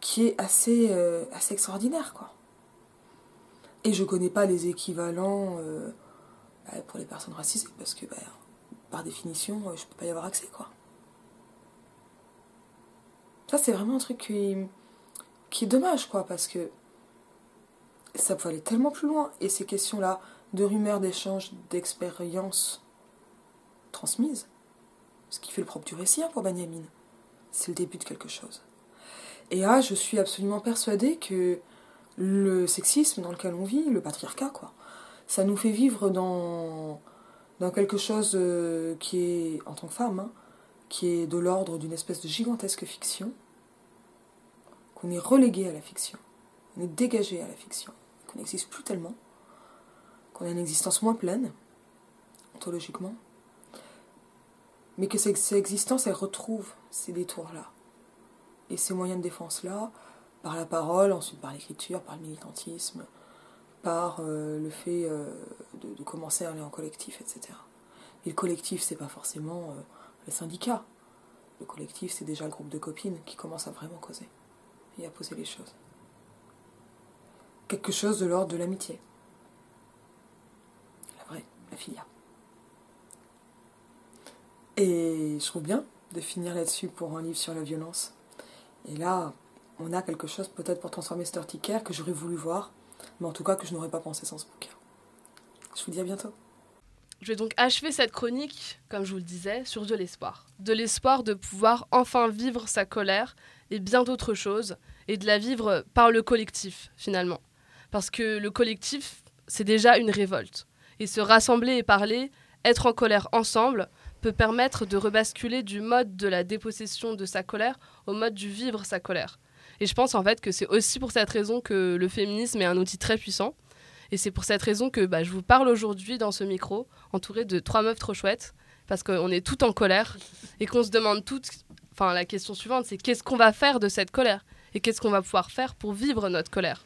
qui est assez, assez extraordinaire, quoi. Et je connais pas les équivalents euh, bah, pour les personnes racisées, parce que, bah, par définition, euh, je peux pas y avoir accès, quoi. Ça, c'est vraiment un truc qui, est dommage, quoi, parce que ça peut aller tellement plus loin. Et ces questions-là de rumeurs, d'échanges, d'expériences transmises, ce qui fait le propre du récit hein, pour Benjamin, c'est le début de quelque chose. Et là, je suis absolument persuadée que le sexisme dans lequel on vit, le patriarcat, quoi, ça nous fait vivre dans, quelque chose euh, qui est, en tant que femme, hein, qui est de l'ordre d'une espèce de gigantesque fiction, qu'on est relégué à la fiction, on est dégagé à la fiction, qu'on n'existe plus tellement, qu'on a une existence moins pleine, ontologiquement, mais que cette cette existence, elle retrouve ces détours-là, et ces moyens de défense-là, par la parole, ensuite par l'écriture, par le militantisme, par euh, le fait euh, de, commencer à aller en collectif, etc. Et le collectif, c'est pas forcément euh, le syndicat. Le collectif, c'est déjà le groupe de copines qui commence à vraiment causer et à poser les choses. Quelque chose de l'ordre de l'amitié. La vraie, la filia. Et je trouve bien de finir là-dessus pour un livre sur la violence. Et là, on a quelque chose peut-être pour transformer Dirty Care que j'aurais voulu voir, mais en tout cas que je n'aurais pas pensé sans ce bouquin. Je vous dis à bientôt. Je vais donc achever cette chronique, comme je vous le disais, sur de l'espoir. De l'espoir de pouvoir enfin vivre sa colère et bien d'autres choses, et de la vivre par le collectif, finalement. Parce que le collectif, c'est déjà une révolte. Et se rassembler et parler, être en colère ensemble, peut permettre de rebasculer du mode de la dépossession de sa colère au mode du vivre sa colère. Et je pense en fait que c'est aussi pour cette raison que le féminisme est un outil très puissant. Et c'est pour cette raison que bah, je vous parle aujourd'hui dans ce micro, entouré de trois meufs trop chouettes, parce qu'on est toutes en colère et qu'on se demande toutes. Enfin, la question suivante, c'est qu'est-ce qu'on va faire de cette colère Et qu'est-ce qu'on va pouvoir faire pour vivre notre colère?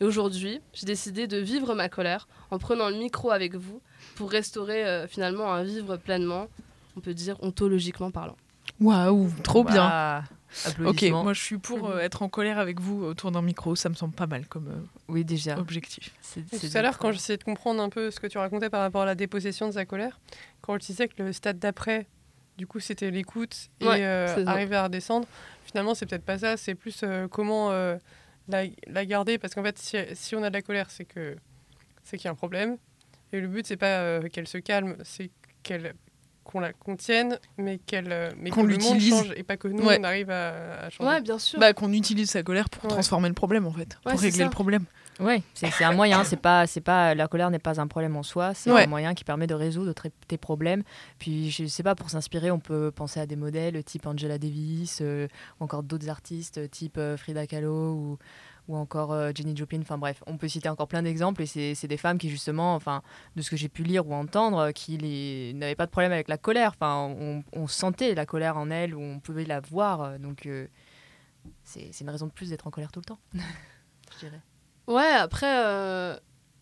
Et aujourd'hui, j'ai décidé de vivre ma colère en prenant le micro avec vous pour restaurer euh, finalement un vivre pleinement, on peut dire ontologiquement parlant. Waouh, trop bien. Ok, moi je suis pour euh, être en colère avec vous autour d'un micro, ça me semble pas mal comme euh, Oui, déjà. objectif. Tout à l'heure, quand j'essayais de comprendre un peu ce que tu racontais par rapport à la dépossession de sa colère, quand tu disais que le stade d'après, du coup, c'était l'écoute et Ouais, euh, arriver à redescendre, finalement, c'est peut-être pas ça, c'est plus euh, comment euh, la, la garder. Parce qu'en fait, si, si on a de la colère, c'est que c'est qu'il y a un problème. Et le but, c'est pas euh, qu'elle se calme, c'est qu'elle qu'on la contienne, mais qu'elle euh, mais Qu'on que le monde l'utilise. change et pas que nous, Ouais. on arrive à, à changer. Ouais, bien sûr. Bah, qu'on utilise sa colère pour Ouais. transformer le problème en fait, Ouais, pour régler ça. le problème. Ouais, c'est c'est un moyen, c'est pas, c'est pas, la colère n'est pas un problème en soi, c'est Ouais. un moyen qui permet de résoudre tes- tes problèmes. Puis je sais pas, pour s'inspirer, on peut penser à des modèles type Angela Davis, euh, ou encore d'autres artistes type euh, Frida Kahlo ou, ou encore euh, Jenny Joplin. Enfin bref, on peut citer encore plein d'exemples et c'est des femmes qui justement, enfin, de ce que j'ai pu lire ou entendre, euh, qui n'avaient pas de problème avec la colère. Enfin, on, sentait la colère en elles on pouvait la voir. euh, Donc euh, c'est une raison de plus d'être en colère tout le temps, je dirais. Ouais, après,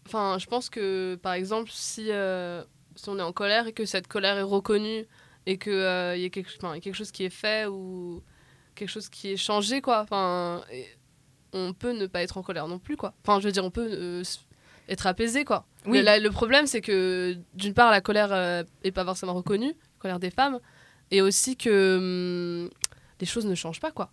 enfin, je pense que par exemple, si, si on est en colère et que cette colère est reconnue et qu'il il y, a quelque- y a quelque chose qui est fait ou quelque chose qui est changé, quoi, enfin, on peut ne pas être en colère non plus, quoi. Enfin, je veux dire, on peut euh, être apaisé, quoi. Le, la- le problème, c'est que d'une part, la colère euh, est pas forcément reconnue, la colère des femmes, et aussi que hum, les choses ne changent pas, quoi.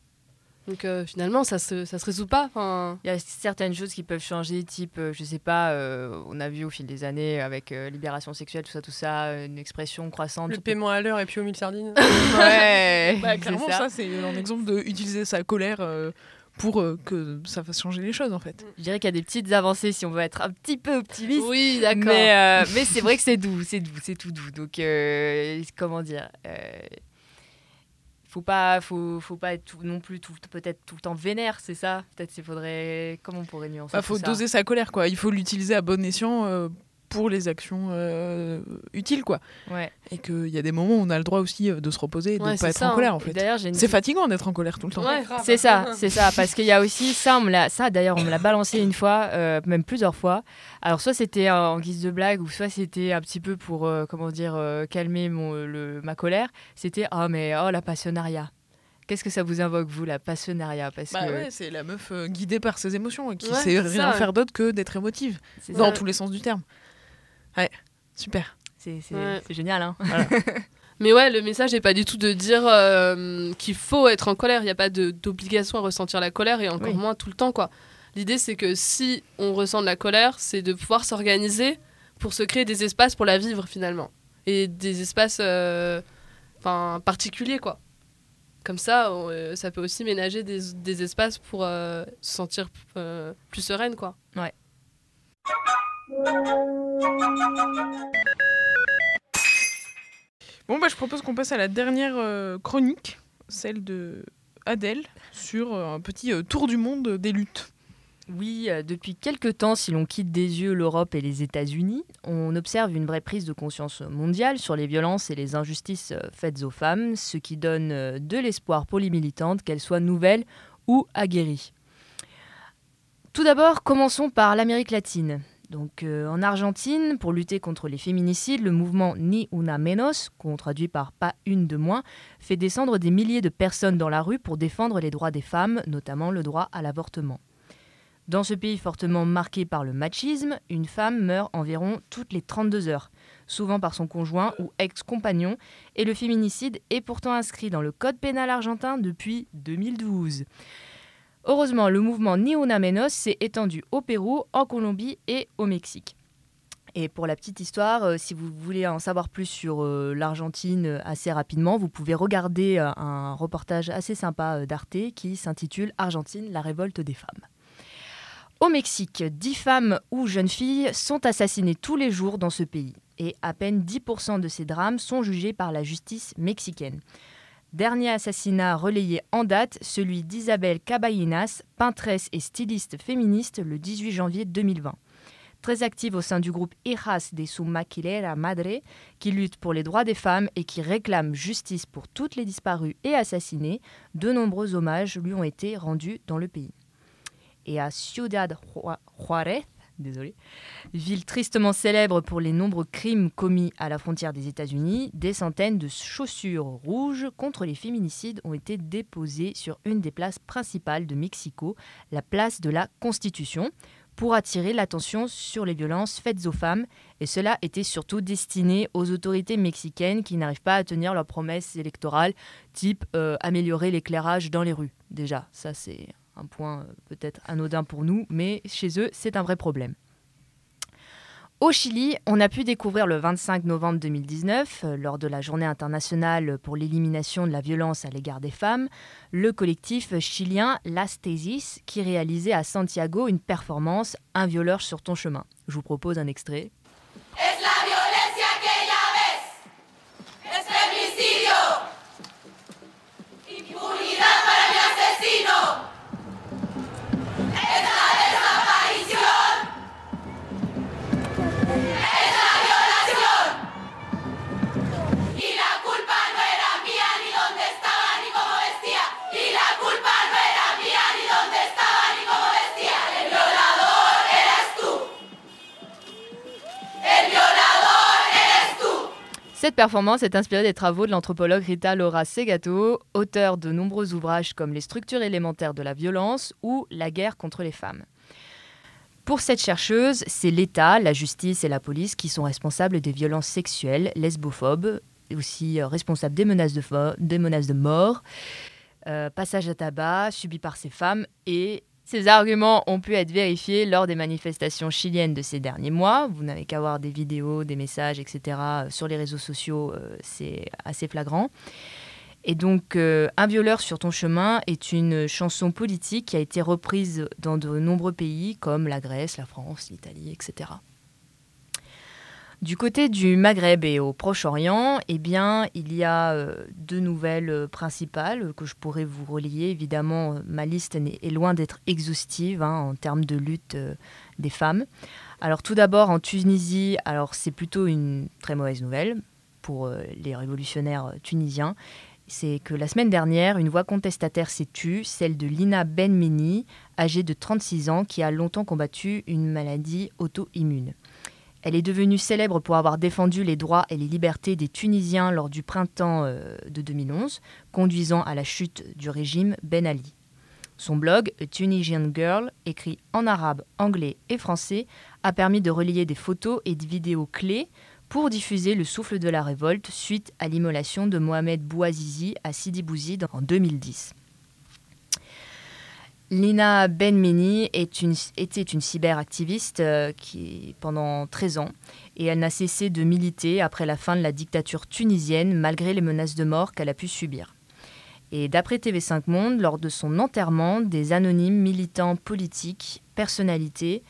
Donc euh, finalement, ça se, ça se résout pas. Enfin, Il y a certaines choses qui peuvent changer, type, euh, je sais pas, euh, on a vu au fil des années avec euh, libération sexuelle, tout ça, tout ça, une expression croissante. Le paiement à l'heure et puis au mille sardines. Ouais, Bah, clairement, ça, c'est un exemple d'utiliser sa colère euh, pour euh, que ça fasse changer les choses, en fait. Je dirais qu'il y a des petites avancées si on veut être un petit peu optimiste. Oui, d'accord. Mais, euh, mais c'est vrai que c'est doux, c'est doux, c'est tout doux. Donc, euh, comment dire faut pas, faut, faut pas être tout- non plus tout, peut-être tout le temps vénère, c'est ça? Peut-être il faudrait. Comment on pourrait nuancer Bah, tout faut ça? doser sa colère, quoi. Il faut l'utiliser à bon escient euh, pour les actions euh, utiles, quoi. Ouais. Et qu'il y a des moments où on a le droit aussi euh, de se reposer et de ne pas être ça, en colère, hein. en fait. Et d'ailleurs, j'ai une C'est fatigant d'être en colère tout le temps. C'est ça, c'est ça, parce qu'il y a aussi ça, on me l'a, ça d'ailleurs on me l'a balancé une fois, euh, même plusieurs fois. Alors soit c'était en guise de blague ou soit c'était un petit peu pour euh, comment dire euh, calmer mon le, ma colère. C'était ah mais oh la passionnariat. Qu'est-ce que ça vous invoque vous la passionnariat? Parce Bah que ouais, c'est la meuf euh, guidée par ses émotions et qui Ouais, sait rien ça. faire d'autre que d'être émotive. Dans ça. tous les sens du terme. Ouais, super. C'est, Ouais. génial hein. Mais ouais, le message n'est pas du tout de dire euh, qu'il faut être en colère. Il n'y a pas d'obligation à ressentir la colère et encore Oui. moins tout le temps. quoi. L'idée, c'est que si on ressent de la colère, c'est de pouvoir s'organiser pour se créer des espaces pour la vivre finalement. Et des espaces euh, particuliers, quoi. Comme ça, on, euh, ça peut aussi ménager des, des espaces pour euh, se sentir plus sereine, quoi. Ouais. Bon, bah, je propose qu'on passe à la dernière euh, chronique, celle de Adèle, sur euh, un petit euh, tour du monde des luttes. Oui, depuis quelque temps, si l'on quitte des yeux l'Europe et les États-Unis, on observe une vraie prise de conscience mondiale sur les violences et les injustices faites aux femmes, ce qui donne de l'espoir pour les militantes, qu'elles soient nouvelles ou aguerries. Tout d'abord, commençons par l'Amérique latine. Donc, euh, en Argentine, pour lutter contre les féminicides, le mouvement Ni Una Menos, qu'on traduit par Pas une de moins, fait descendre des milliers de personnes dans la rue pour défendre les droits des femmes, notamment le droit à l'avortement. Dans ce pays fortement marqué par le machisme, une femme meurt environ toutes les 32 heures, souvent par son conjoint ou ex-compagnon, et le féminicide est pourtant inscrit dans le code pénal argentin depuis 2012. Heureusement, le mouvement Ni Una Menos s'est étendu au Pérou, en Colombie et au Mexique. Et pour la petite histoire, euh, si vous voulez en savoir plus sur euh, l'Argentine euh, assez rapidement, vous pouvez regarder un reportage assez sympa d'Arte qui s'intitule Argentine, la révolte des femmes. Au Mexique, 10 femmes ou jeunes filles sont assassinées tous les jours dans ce pays et à peine 10% de ces drames sont jugés par la justice mexicaine. Dernier assassinat relayé en date, celui d'Isabelle Caballinas, peintresse et styliste féministe le 18 janvier 2020. Très active au sein du groupe Hijas de su Maquilera Madre, qui lutte pour les droits des femmes et qui réclame justice pour toutes les disparues et assassinées, de nombreux hommages lui ont été rendus dans le pays et à Ciudad Ju- Juárez, désolé, ville tristement célèbre pour les nombreux crimes commis à la frontière des États-Unis, des centaines de chaussures rouges contre les féminicides ont été déposées sur une des places principales de Mexico, la place de la Constitution, pour attirer l'attention sur les violences faites aux femmes, et cela était surtout destiné aux autorités mexicaines qui n'arrivent pas à tenir leurs promesses électorales, type euh, améliorer l'éclairage dans les rues. Déjà, ça c'est un point euh, peut-être anodin pour nous, mais chez eux, c'est un vrai problème. Au Chili, on a pu découvrir le 25 novembre 2019, euh, lors de la journée internationale pour l'élimination de la violence à l'égard des femmes, le collectif chilien Las Tesis qui réalisait à Santiago une performance Un violeur sur ton chemin. Je vous propose un extrait. Cette performance est inspirée des travaux de l'anthropologue Rita Laura Segato, auteur de nombreux ouvrages comme Les structures élémentaires de la violence ou La guerre contre les femmes. Pour cette chercheuse, c'est l'État, la justice et la police qui sont responsables des violences sexuelles, lesbophobes, aussi euh, responsables des menaces de, fo- des menaces de mort, euh, passage à tabac subi par ces femmes et ces arguments ont pu être vérifiés lors des manifestations chiliennes de ces derniers mois. Vous n'avez qu'à voir des vidéos, des messages, etc. euh, sur les réseaux sociaux, euh, c'est assez flagrant. Et donc, euh, Un violeur sur ton chemin est une chanson politique qui a été reprise dans de nombreux pays comme la Grèce, la France, l'Italie, etc. Du côté du Maghreb et au Proche-Orient, eh bien, il y a euh, deux nouvelles euh, principales que je pourrais vous relier. Évidemment, euh, ma liste est loin d'être exhaustive hein, en termes de lutte des femmes. Alors, tout d'abord, en Tunisie, alors c'est plutôt une très mauvaise nouvelle pour les révolutionnaires tunisiens. C'est que la semaine dernière, une voix contestataire s'est tue, celle de Lina Benmeni, âgée de 36 ans, qui a longtemps combattu une maladie auto-immune. Elle est devenue célèbre pour avoir défendu les droits et les libertés des Tunisiens lors du printemps euh, de 2011, conduisant à la chute du régime Ben Ali. Son blog, A Tunisian Girl, écrit en arabe, anglais et français, a permis de relier des photos et des vidéos clés pour diffuser le souffle de la révolte suite à l'immolation de Mohamed Bouazizi à Sidi Bouzid en 2010. Lina Benmeni est une, était une cyberactiviste euh, qui, pendant 13 ans et elle n'a cessé de militer après la fin de la dictature tunisienne malgré les menaces de mort qu'elle a pu subir. Et d'après TV5 Monde, lors de son enterrement, des anonymes militants politiques, personnalités,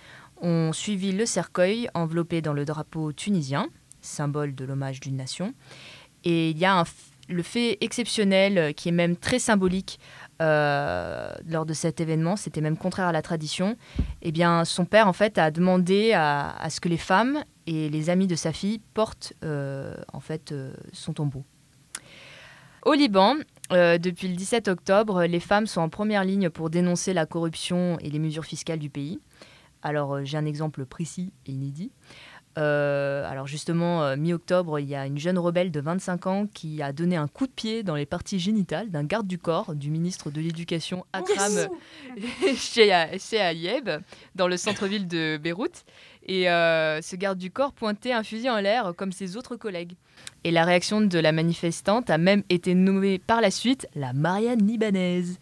ont suivi le cercueil enveloppé dans le drapeau tunisien, symbole de l'hommage d'une nation. Et il y a le fait exceptionnel, euh, qui est même très symbolique, lors de cet événement, c'était même contraire à la tradition, eh son père, en fait, a demandé à, ce que les femmes et les amis de sa fille portent, euh, en fait, euh, son tombeau. Au Liban, euh, depuis le 17 octobre, les femmes sont en première ligne pour dénoncer la corruption et les mesures fiscales du pays. Alors, euh, j'ai un exemple précis et inédit. Euh, alors justement, euh, mi-octobre, il y a une jeune rebelle de 25 ans qui a donné un coup de pied dans les parties génitales d'un garde du corps du ministre de l'Éducation Akram Ayeb dans le centre-ville de Beyrouth. Et euh, ce garde du corps pointait un fusil en l'air comme ses autres collègues. Et la réaction de la manifestante a même été nommée par la suite la Marianne libanaise.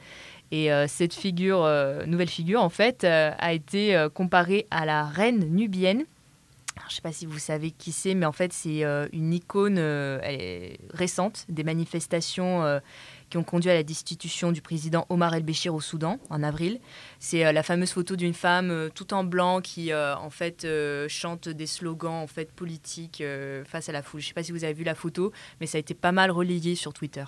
Et euh, cette figure, euh, nouvelle figure, en fait, euh, a été comparée à la reine nubienne. Je ne sais pas si vous savez qui c'est, mais en fait, c'est euh, une icône euh, récente des manifestations euh, qui ont conduit à la destitution du président Omar el-Béchir au Soudan en avril. C'est la fameuse photo d'une femme tout en blanc qui, en fait, chante des slogans en fait politiques face à la foule. Je ne sais pas si vous avez vu la photo, mais ça a été pas mal relayé sur Twitter.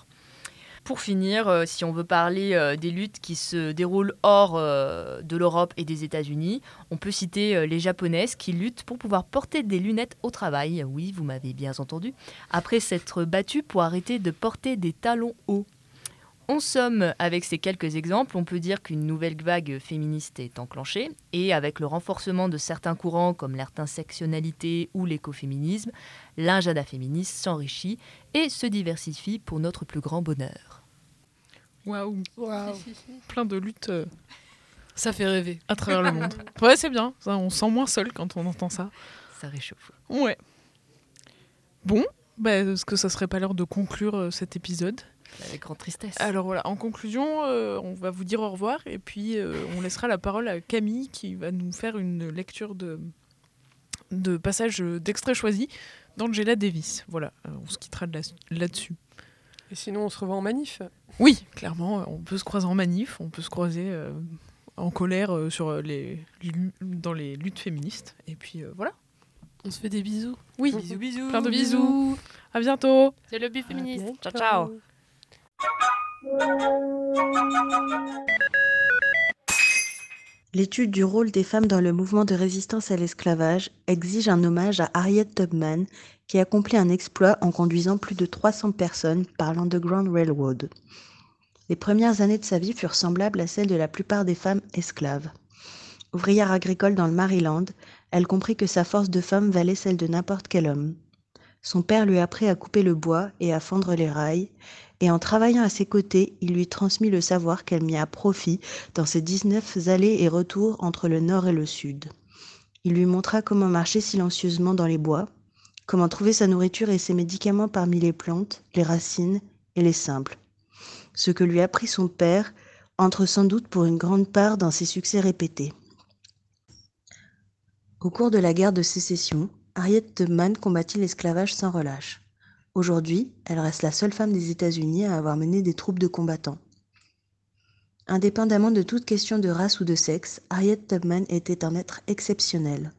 Pour finir, euh, si on veut parler euh, des luttes qui se déroulent hors euh, de l'Europe et des États-Unis, on peut citer les japonaises qui luttent pour pouvoir porter des lunettes au travail. Oui, vous m'avez bien entendu. Après s'être battues pour arrêter de porter des talons hauts. En somme, avec ces quelques exemples, on peut dire qu'une nouvelle vague féministe est enclenchée, et avec le renforcement de certains courants comme l'intersectionnalité ou l'écoféminisme, l'ingéda féministe s'enrichit et se diversifie pour notre plus grand bonheur. Waouh. Plein de luttes. euh, Ça fait rêver. À travers le monde. Ouais, c'est bien. Ça, on se sent moins seul quand on entend ça. Ça réchauffe. Ouais. Bon, bah, est-ce que ça serait pas l'heure de conclure euh, cet épisode? Avec grande tristesse. Alors voilà, en conclusion, euh, on va vous dire au revoir et puis euh, on laissera la parole à Camille qui va nous faire une lecture de, de passages euh, d'extraits choisis d'Angela Davis. Voilà, euh, on se quittera de là- là-dessus. Et sinon, on se revoit en manif Oui, clairement, on peut se croiser en manif, on peut se croiser euh, en colère euh, sur les, dans les luttes féministes. Et puis euh, voilà. On se fait des bisous. Oui, Bisous, bisous. Plein de bisous. Bisous. À bientôt. C'est le but féministe. Ciao, ciao. L'étude du rôle des femmes dans le mouvement de résistance à l'esclavage exige un hommage à Harriet Tubman, qui accomplit un exploit en conduisant plus de 300 personnes par l'Underground Railroad. Les premières années de sa vie furent semblables à celles de la plupart des femmes esclaves. Ouvrière agricole dans le Maryland, elle comprit que sa force de femme valait celle de n'importe quel homme. Son père lui apprit à couper le bois et à fendre les rails, et en travaillant à ses côtés, il lui transmit le savoir qu'elle mit à profit dans ses 19 allers et retours entre le nord et le sud. Il lui montra comment marcher silencieusement dans les bois, comment trouver sa nourriture et ses médicaments parmi les plantes, les racines et les simples. Ce que lui apprit son père entre sans doute pour une grande part dans ses succès répétés. Au cours de la guerre de sécession, Harriet Tubman combattit l'esclavage sans relâche. Aujourd'hui, elle reste la seule femme des États-Unis à avoir mené des troupes de combattants. Indépendamment de toute question de race ou de sexe, Harriet Tubman était un être exceptionnel.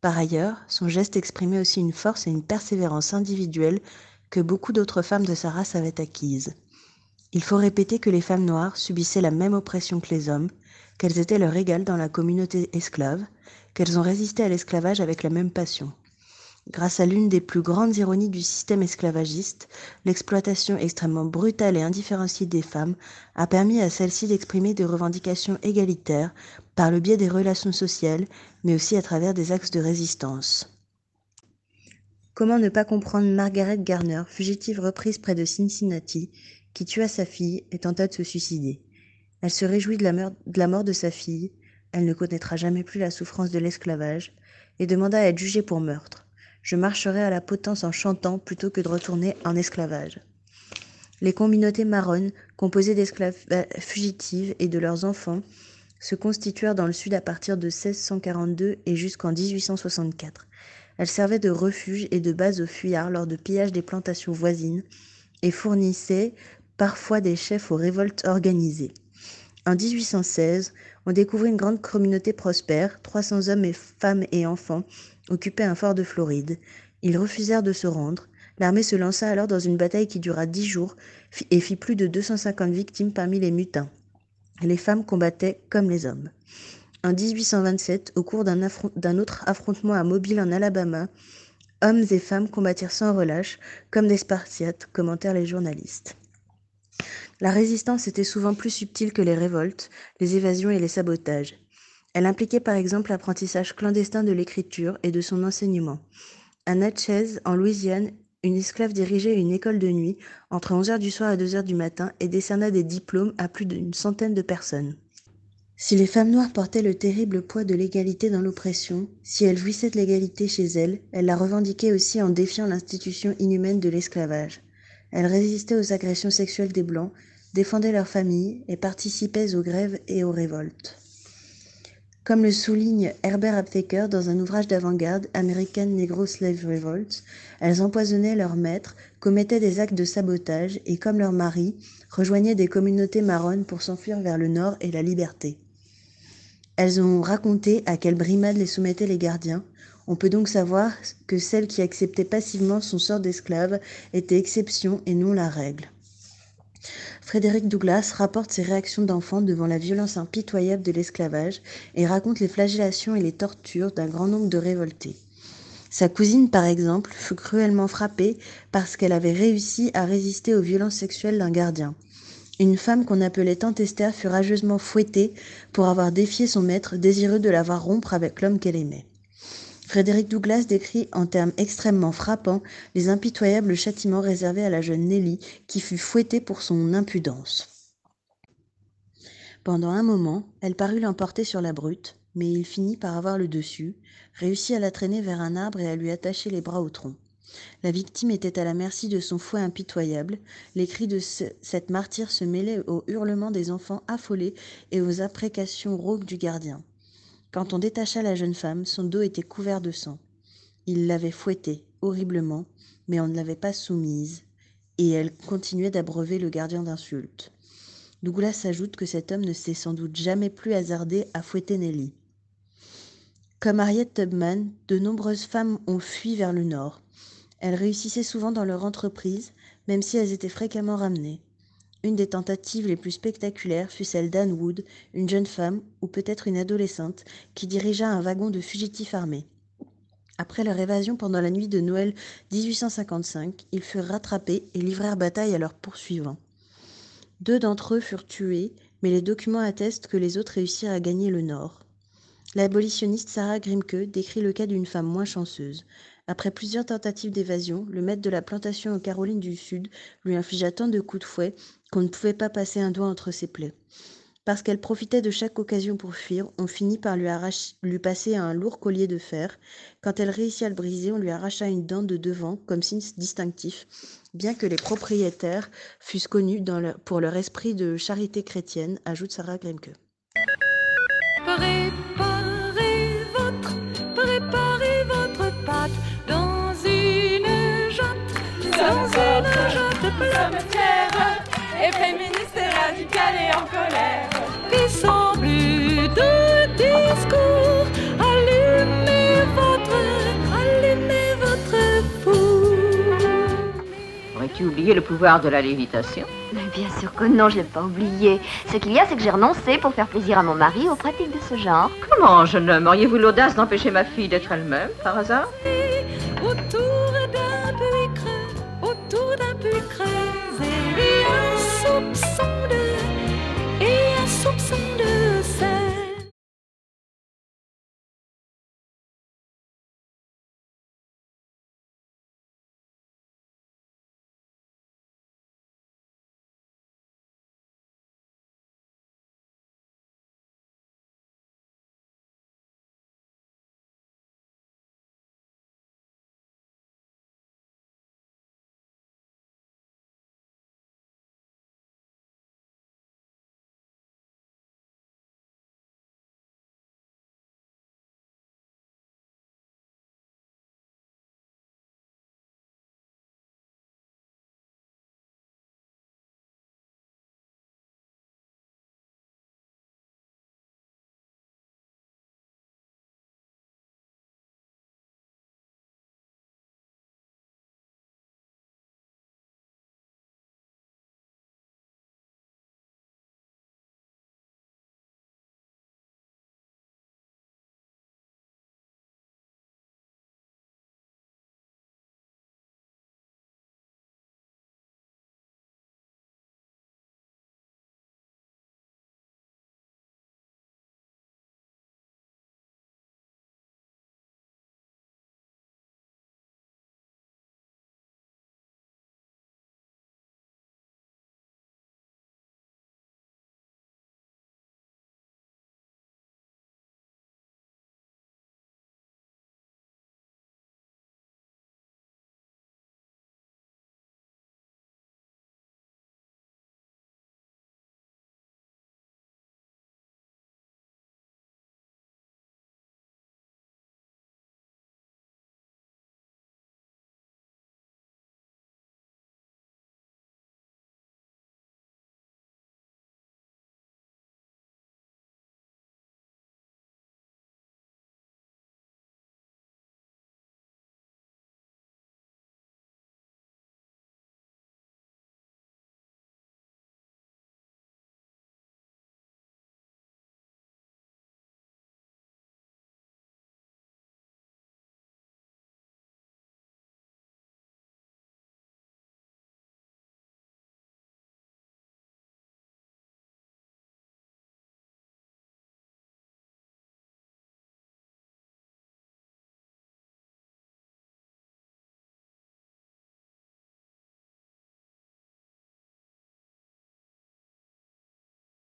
Par ailleurs, son geste exprimait aussi une force et une persévérance individuelle que beaucoup d'autres femmes de sa race avaient acquises. Il faut répéter que les femmes noires subissaient la même oppression que les hommes, qu'elles étaient leur égales dans la communauté esclave, qu'elles ont résisté à l'esclavage avec la même passion. Grâce à l'une des plus grandes ironies du système esclavagiste, l'exploitation extrêmement brutale et indifférenciée des femmes a permis à celles-ci d'exprimer des revendications égalitaires par le biais des relations sociales, mais aussi à travers des axes de résistance. Comment ne pas comprendre Margaret Garner, fugitive reprise près de Cincinnati, qui tua sa fille et tenta de se suicider? Elle se réjouit de la, de la mort de sa fille, elle ne connaîtra jamais plus la souffrance de l'esclavage, et demanda à être jugée pour meurtre. Je marcherai à la potence en chantant plutôt que de retourner en esclavage. Les communautés marronnes, composées d'esclaves fugitives et de leurs enfants, se constituèrent dans le sud à partir de 1642 et jusqu'en 1864. Elles servaient de refuge et de base aux fuyards lors de pillages des plantations voisines et fournissaient parfois des chefs aux révoltes organisées. En 1816, on découvrit une grande communauté prospère, 300 hommes et femmes et enfants, occupait un fort de Floride. Ils refusèrent de se rendre. L'armée se lança alors dans une bataille qui dura dix jours et fit plus de 250 victimes parmi les mutins. Les femmes combattaient comme les hommes. En 1827, au cours d'un autre affrontement à Mobile en Alabama, hommes et femmes combattirent sans relâche, comme des Spartiates, commentèrent les journalistes. La résistance était souvent plus subtile que les révoltes, les évasions et les sabotages. Elle impliquait par exemple l'apprentissage clandestin de l'écriture et de son enseignement. À Natchez, en Louisiane, une esclave dirigeait une école de nuit entre 11h du soir et 2h du matin et décerna des diplômes à plus d'une centaine de personnes. Si les femmes noires portaient le terrible poids de l'égalité dans l'oppression, si elles jouissaient de l'égalité chez elles, elles la revendiquaient aussi en défiant l'institution inhumaine de l'esclavage. Elles résistaient aux agressions sexuelles des Blancs, défendaient leurs familles et participaient aux grèves et aux révoltes. Comme le souligne Herbert Aptheker dans un ouvrage d'avant-garde, American Negro Slave Revolt, elles empoisonnaient leurs maîtres, commettaient des actes de sabotage et, comme leurs maris, rejoignaient des communautés marronnes pour s'enfuir vers le nord et la liberté. Elles ont raconté à quelle brimade les soumettaient les gardiens. On peut donc savoir que celles qui acceptaient passivement son sort d'esclave étaient exception et non la règle. Frédéric Douglas rapporte ses réactions d'enfant devant la violence impitoyable de l'esclavage et raconte les flagellations et les tortures d'un grand nombre de révoltés. Sa cousine, par exemple, fut cruellement frappée parce qu'elle avait réussi à résister aux violences sexuelles d'un gardien. Une femme qu'on appelait Tante Esther fut rageusement fouettée pour avoir défié son maître désireux de la voir rompre avec l'homme qu'elle aimait. Frédéric Douglas décrit en termes extrêmement frappants les impitoyables châtiments réservés à la jeune Nelly qui fut fouettée pour son impudence. Pendant un moment, elle parut l'emporter sur la brute, mais il finit par avoir le dessus, réussit à la traîner vers un arbre et à lui attacher les bras au tronc. La victime était à la merci de son fouet impitoyable. Les cris de cette martyre se mêlaient aux hurlements des enfants affolés et aux imprécations rauques du gardien. Quand on détacha la jeune femme, son dos était couvert de sang. Il l'avait fouettée, horriblement, mais on ne l'avait pas soumise, et elle continuait d'abreuver le gardien d'insultes. Douglas ajoute que cet homme ne s'est sans doute jamais plus hasardé à fouetter Nelly. Comme Harriet Tubman, de nombreuses femmes ont fui vers le nord. Elles réussissaient souvent dans leur entreprise, même si elles étaient fréquemment ramenées. Une des tentatives les plus spectaculaires fut celle d'Anne Wood, une jeune femme, ou peut-être une adolescente, qui dirigea un wagon de fugitifs armés. Après leur évasion pendant la nuit de Noël 1855, ils furent rattrapés et livrèrent bataille à leurs poursuivants. Deux d'entre eux furent tués, mais les documents attestent que les autres réussirent à gagner le nord. L'abolitionniste Sarah Grimke décrit le cas d'une femme moins chanceuse. Après plusieurs tentatives d'évasion, le maître de la plantation en Caroline du Sud lui infligea tant de coups de fouet qu'on ne pouvait pas passer un doigt entre ses plaies. Parce qu'elle profitait de chaque occasion pour fuir, on finit par lui, passer un lourd collier de fer. Quand elle réussit à le briser, on lui arracha une dent de devant comme signe distinctif, bien que les propriétaires fussent connus dans pour leur esprit de charité chrétienne, ajoute Sarah Glemke. Et en colère. qui semble de discours. Allumez votre, allumez votre four. Aurais-tu oublié le pouvoir de la lévitation? Mais bien sûr que non, je l'ai pas oublié. Ce qu'il y a, c'est que j'ai renoncé pour faire plaisir à mon mari aux pratiques de ce genre. Comment, jeune homme Auriez-vous l'audace d'empêcher ma fille d'être elle-même, par hasard? Autour d'un puits creux, autour d'un puits creux, et un soupçon är en du säl